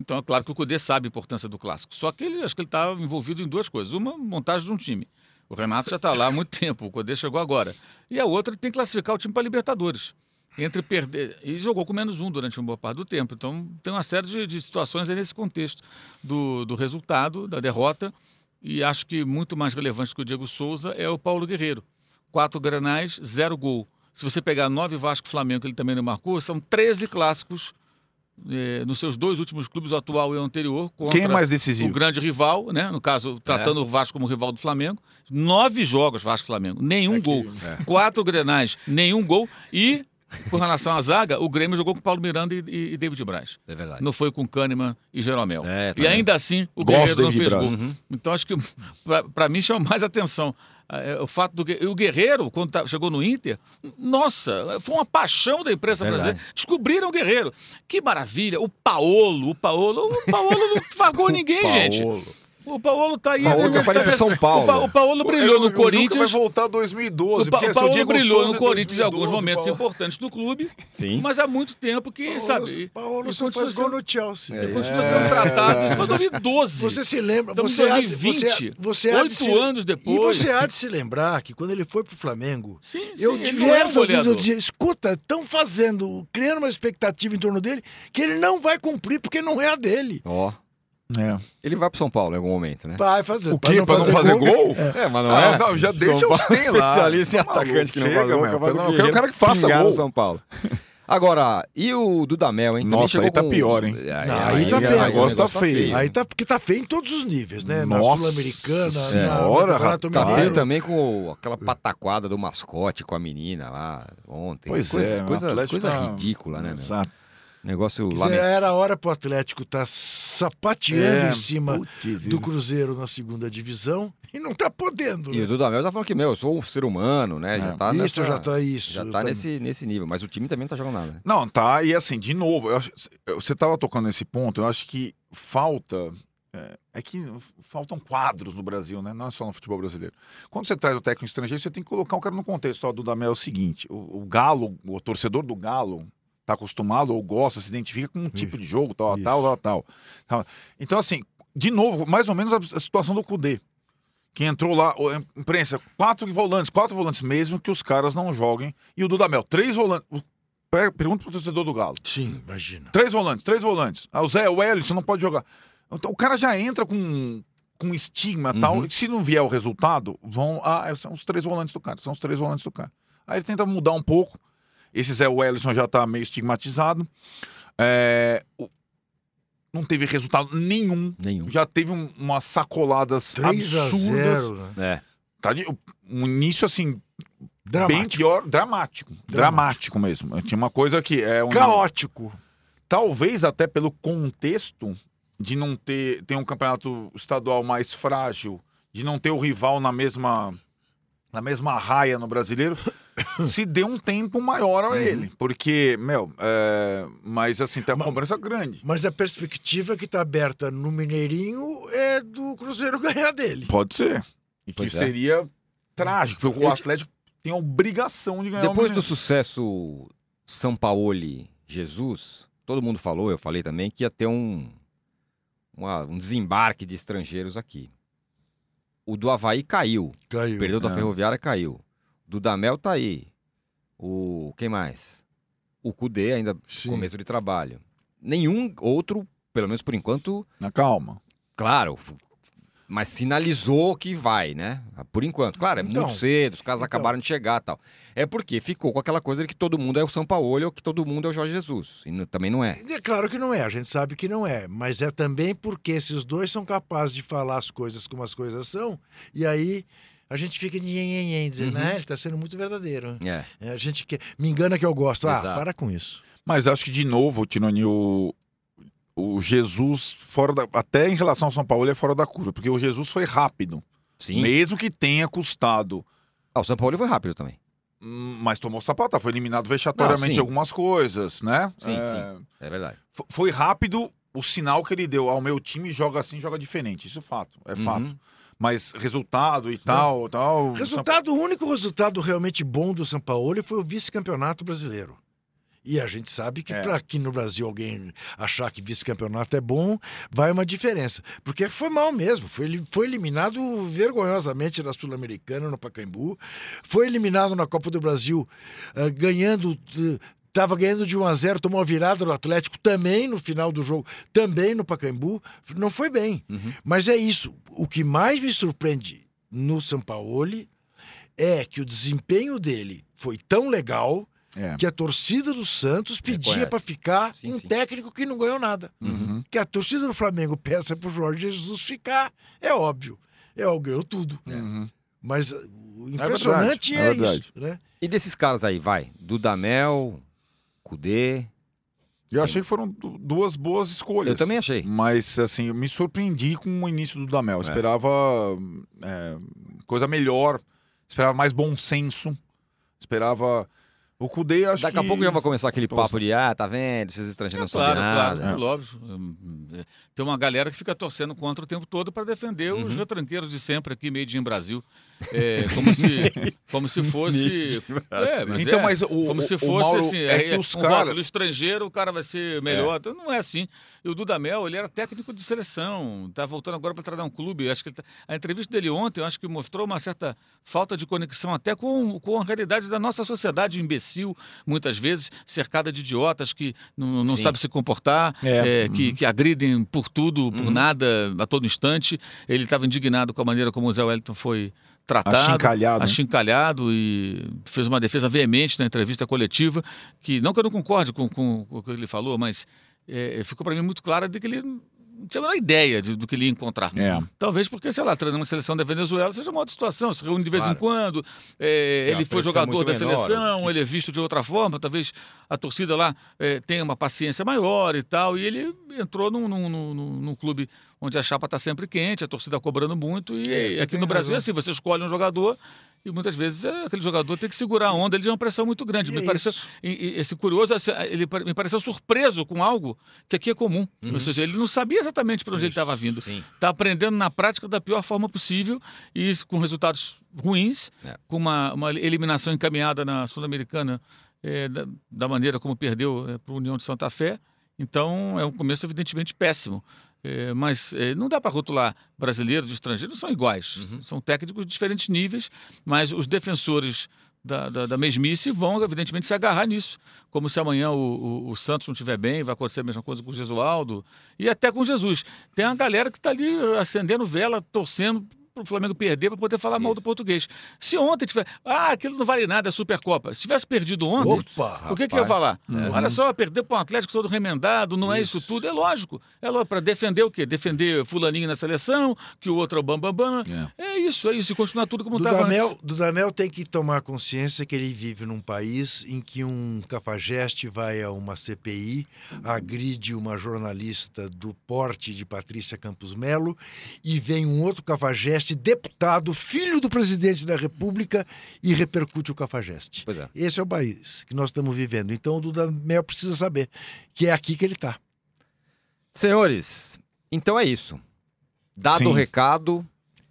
Então é claro que o Cudê sabe a importância do clássico. Só que ele acho que ele está envolvido em duas coisas. Uma, montagem de um time. O Renato já está lá há muito tempo, o Cudê chegou agora. E a outra, ele tem que classificar o time para Libertadores. Entre perder. E jogou com menos um durante uma boa parte do tempo. Então tem uma série de, de situações aí nesse contexto do, do resultado, da derrota. E acho que muito mais relevante que o Diego Souza é o Paulo Guerreiro. Quatro granais, zero gol. Se você pegar nove Vasco Flamengo, que ele também não marcou, são 13 clássicos eh, nos seus dois últimos clubes, o atual e o anterior, contra Quem é mais o decisivo? grande rival, né? No caso, tratando o Vasco como rival do Flamengo. Nove jogos Vasco e Flamengo, nenhum Aqui, gol. é. Quatro grenais, nenhum gol. E, com relação à zaga, o Grêmio jogou com Paulo Miranda e, e- e David Braz. É verdade. Não foi com Kahneman e Jeromel. É, tá e ainda assim, o Gosto Guerreiro não fez Braz. gol. Uhum. Então acho que para mim chama mais atenção é, o fato do o Guerreiro quando tá- chegou no Inter, nossa, foi uma paixão da imprensa Verdade. brasileira. Descobriram o Guerreiro. Que maravilha! O Paolo, o Paolo, o Paolo não pagou ninguém, gente. O Paolo tá aí. Paolo ele tá- em São Paulo. O, Pa- o Paolo brilhou no o Juca vai Corinthians. voltar 2012. O, Pa- porque o é Paulo brilhou Souza no Corinthians em alguns 2012, momentos Paulo. importantes do clube, Sim. mas há muito tempo que, sabe, Paulo só continua faz gol sendo- no Chelsea. É, e continua sendo tratado. Isso foi 2012. Você se lembra? Estamos em você de- 2020, você, você há de oito se- anos depois. E você há de se lembrar que quando ele foi pro Flamengo, Sim, eu sim, ele um diversas vezes eu dizia, escuta, estão fazendo, criando uma expectativa em torno dele que ele não vai cumprir porque não é a dele. Ó. É. Ele vai pro São Paulo em algum momento, né? Vai fazer. O quê? Pra não fazer gol? É, mas não Ah, é. não, já São deixa os Paulo, tem lá. Especialista em Tá atacante que não chega, faz gol, eu quero o cara que faça pingar no gol. São Paulo. Agora, e o Dudamel, hein? Também Nossa, aí tá com- pior, hein? Aí, Não, aí tá aí feio. o O negócio tá feio. Aí tá porque tá feio em todos os níveis, né? Na Nossa Sul-Americana, na, Senhora, no Campeonato Tá Mineiro. feio também com aquela pataquada do mascote com a menina lá ontem. Pois coisa, é, coisa, coisa tá- ridícula, né, meu? Negócio Quer dizer, lamentável. era a hora pro Atlético estar sapateando É, em cima putz, do Cruzeiro na segunda divisão e não tá podendo. E né? o Dudamel tá falando que, meu, eu sou um ser humano, né? Já É. tá isso nessa, já tá isso. já tá nesse, nesse nível. Mas o time também não tá jogando nada? Não, tá. E assim, de novo, eu acho- você estava tocando nesse ponto, eu acho que falta. É, é que faltam quadros no Brasil, né? Não é só no futebol brasileiro. Quando você traz o técnico estrangeiro, você tem que colocar o cara no contexto. Ó, do Damel é o seguinte: o, o Galo, o torcedor do Galo, tá acostumado ou gosta, se identifica com um tipo de jogo, tal, tal, tal, tal, tal. Então, assim, de novo, mais ou menos a, a situação do Cudê. Que entrou lá, imprensa, quatro volantes, quatro volantes, mesmo que os caras não joguem. E o Dudamel, três volantes. Pergunta pro torcedor do Galo. Sim, imagina. Três volantes, três volantes. Ah, o Zé, o Ellison não pode jogar. Então o cara já entra com, com estigma e tal. Uhum. E se não vier o resultado, vão. Ah, são os três volantes do cara. São os três volantes do cara. Aí ele tenta mudar um pouco. Esse Zé Wellison já tá meio estigmatizado. É, o- não teve resultado nenhum. Nenhum. Já teve um- umas sacoladas 3 a absurdas. 0, né? É. Tá de- um início assim, bem Dramático. pior, dramático. Dramático mesmo. Tinha uma coisa que é um, Caótico. talvez até pelo contexto de não ter, ter um campeonato estadual mais frágil, de não ter o rival na mesma na mesma raia no brasileiro, se deu um tempo maior Uhum. a ele. Porque, meu, é, mas assim, tem uma cobrança grande. Mas a perspectiva que tá aberta no Mineirinho é do Cruzeiro ganhar dele. Pode ser. E que Pois é. seria trágico, porque o Atlético tem a obrigação de ganhar o Depois do sucesso São Paulo Jesus, todo mundo falou, eu falei também, que ia ter um, uma- um desembarque de estrangeiros aqui. O do Havaí caiu. Caiu. Perdeu da É. Ferroviária caiu. Do Damel tá aí. O. Quem mais? O Cudê ainda Sim. começo de trabalho. Nenhum outro, pelo menos por enquanto, Na calma. claro, mas sinalizou que vai, né? Por enquanto. Claro, é Então, muito cedo, os caras então. acabaram de chegar e tal. É porque ficou com aquela coisa de que todo mundo é o São Paulo ou que todo mundo é o Jorge Jesus. E também não é. É claro que não é, a gente sabe que não é, mas é também porque esses dois são capazes de falar as coisas como as coisas são, e aí a gente fica de nhen, dizendo, Uhum. né, ele tá sendo muito verdadeiro. É. É, a gente que me engana que eu gosto. Ah, Exato. para com isso. Mas acho que, de novo, Tinoni, o, o Jesus, fora da, até em relação ao São Paulo, ele é fora da curva, porque o Jesus foi rápido. Sim. Mesmo que tenha custado, Ah, o São Paulo foi rápido também. hum, mas tomou sapata, foi eliminado vexatoriamente Não, sim. em algumas coisas, né? Sim, É, É verdade. fo- Foi rápido o sinal que ele deu ao meu time joga assim, joga diferente. Isso é fato, é fato. Mas resultado e tal, tal. Resultado, o único resultado realmente bom do São Paulo foi o vice-campeonato brasileiro. E a gente sabe que É. para aqui no Brasil alguém achar que vice-campeonato é bom, vai uma diferença. Porque foi mal mesmo. Foi, foi eliminado vergonhosamente na Sul-Americana, no Pacaembu. Foi eliminado na Copa do Brasil, ah, ganhando. Estava ganhando de 1 a 0, tomou a virada do Atlético também no final do jogo, também no Pacaembu. Não foi bem. Uhum. Mas é isso. O que mais me surpreende no Sampaoli é que o desempenho dele foi tão legal É. que a torcida do Santos pedia Reconhece. para ficar Sim, um sim. técnico que não ganhou nada. Uhum. Que a torcida do Flamengo peça pro Jorge Jesus ficar, é óbvio. É, ganhou tudo. Uhum. Mas o impressionante verdade, é, é isso, né? E desses caras aí, vai. Dudamel, Cudê. Eu achei que foram du- duas boas escolhas. Eu também achei. Mas, assim, eu me surpreendi com o início do Damel. Eu É. Esperava é, coisa melhor, esperava mais bom senso, esperava... O Kudê, acho Daqui que... a pouco já vai começar aquele papo de, ah, tá vendo, esses estrangeiros É, não claro, sabem claro, nada. é óbvio. Hum, é, Tem uma galera que fica torcendo contra o tempo todo para defender os Uhum. retranqueiros de sempre aqui, Made in Brasil. É, como, se, como se fosse. É, mas Então, é, mas o- como se fosse Mauro, assim, é que é, os um cara- rótulo estrangeiro, o cara vai ser melhor. Então, não é assim. E o Dudamel, ele era técnico de seleção, tá voltando agora para treinar um clube. Acho que tá- a entrevista dele ontem, eu acho que mostrou uma certa falta de conexão até com, com a realidade da nossa sociedade imbecil, muitas vezes cercada de idiotas que não, não Sim. sabem se comportar, É. é, que, que agridem por tudo, por Uhum. nada, a todo instante. Ele estava indignado com a maneira como o Zé Wellington foi tratado Achincalhado. né? achincalhado e fez uma defesa veemente na entrevista coletiva, que não que eu não concorde com, com- com o que ele falou, mas é, ficou para mim muito claro de que ele não tinha a menor ideia de- do que ele ia encontrar. É. Talvez porque, sei lá, treinando uma seleção da Venezuela seja uma outra situação, se reúne de vez Claro. em quando, é, ele foi jogador da menor, seleção, que- ele é visto de outra forma, talvez a torcida lá é, tenha uma paciência maior e tal, e ele entrou num, num, num- num- clube onde a chapa está sempre quente, a torcida cobrando muito, e É, aqui no Brasil é razão. assim, você escolhe um jogador e muitas vezes é, aquele jogador tem que segurar a onda, ele tem uma pressão muito grande. E Me é pareceu, isso. e, e esse curioso, ele me pareceu surpreso com algo que aqui é comum. Ou seja, ele não sabia exatamente para onde ele estava vindo. Sim. Está aprendendo na prática da pior forma possível e com resultados ruins, É. com uma, uma eliminação encaminhada na Sul-Americana eh, da, da maneira como perdeu para o União de Santa Fé. Então é um começo evidentemente péssimo. Eh, mas eh, não dá para rotular brasileiros e estrangeiros, são iguais. Uhum. São técnicos de diferentes níveis, mas os defensores da, da, da mesmice vão, evidentemente, se agarrar nisso. Como se amanhã o, o, o Santos não estiver bem, vai acontecer a mesma coisa com o Gesualdo e até com Jesus. Tem uma galera que está ali acendendo vela, torcendo para o Flamengo perder para poder falar mal Isso. do português. Se ontem tiver. Ah, aquilo não vale nada, é Supercopa. Se tivesse perdido ontem. Opa! O que, que eu ia falar? Uhum. Olha só, perder para um Atlético todo remendado, não é isso tudo. É lógico. É lógico, para defender o quê? Defender Fulaninho na seleção, que o outro é o Bambambam. Bam, bam. É. É isso, é isso. E continuar tudo como estava Dudamel, antes. Dudamel tem que tomar consciência que ele vive num país em que um cafajeste vai a uma CPI, agride uma jornalista do porte de Patrícia Campos Melo e vem um outro cafajeste, deputado, filho do presidente da República, e repercute o cafajeste. Pois é. Esse é o país que nós estamos vivendo. Então o Dudamel precisa saber que é aqui que ele está. Senhores, então é isso. Dado Sim. o recado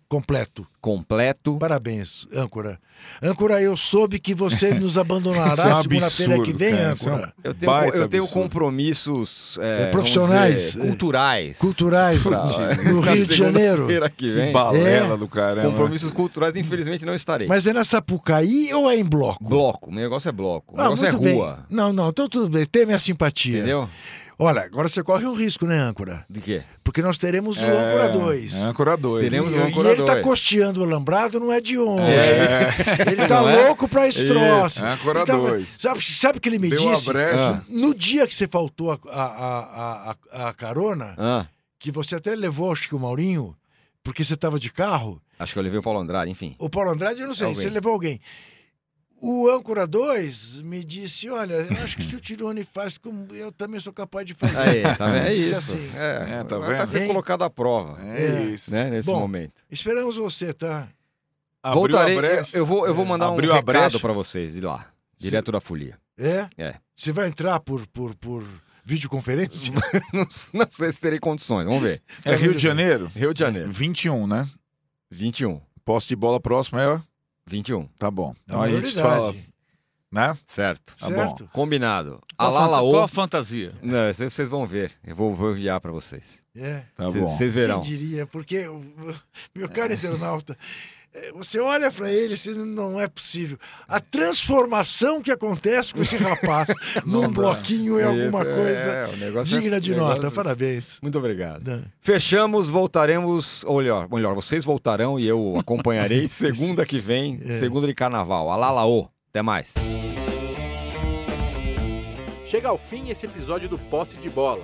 Completo. completo. Parabéns, âncora. Âncora, eu soube que você nos é abandonará um segunda-feira que vem, cara. É um âncora. Eu tenho, Baita eu tenho compromissos é, É, profissionais, dizer, é. culturais. Culturais no Rio de Janeiro. segunda-feira que Que vem. balela do caramba. Compromissos culturais, infelizmente, não estarei. Mas é na Sapucaí ou é em bloco? Bloco, o negócio é bloco. O Ah, negócio é muito bem. rua. Não, não, então tudo bem. Tem minha simpatia. Entendeu? Olha, agora você corre um risco, né, âncora? De quê? Porque nós teremos o É, âncora 2. É, âncora 2. Teremos e, o âncora e ele tá costeando o alambrado, não é de hoje. É, Ele tá Não é? louco pra esse troço. é âncora Ele tava- 2. Sabe, sabe o que ele me Deu disse? Ah. No dia que você faltou a, a, a, a, a carona, Ah, que você até levou, acho que o Maurinho, porque você estava de carro, acho que eu levei o Paulo Andrade, enfim. o Paulo Andrade, eu não sei, Alguém. você levou alguém. O âncora 2 me disse: Olha, eu acho que se o Tirone faz como eu também sou capaz de fazer. Aí, tá vendo? É isso. assim. É, É, tá vai vendo? ser Hein? colocado à prova, É, É. isso. né, nesse Bom, momento. Esperamos você, tá? Abriu Voltarei, a brecha. eu, eu vou, eu vou mandar Abriu um a recado pra vocês de lá, direto da folia. É? É. Você vai entrar por, por, por videoconferência? não, não sei se terei condições, vamos ver. É Rio de Janeiro? Rio de Janeiro, 21, né? 21. Posse de bola próximo é. 21. Tá bom. É Então a gente fala. Né? Certo. Tá certo? Combinado. Qual, a fanta- Alala qual a O. fantasia? Não, vocês vocês vão ver. Eu vou, vou enviar pra vocês. É. Tá Vocês- bom. Vocês verão. Quem diria? Porque, o- o- meu caro internauta, eh, você olha pra ele e não é possível. A transformação que acontece com esse rapaz num Não bloquinho é alguma Esse- coisa é, é- digna de negócio- nota. Parabéns. Muito obrigado. Dan. Fechamos, voltaremos. Ou melhor, melhor, vocês voltarão e eu acompanharei segunda que vem, É. segunda de carnaval. Alalaô. Até mais. Chega ao fim esse episódio do Posse de Bola.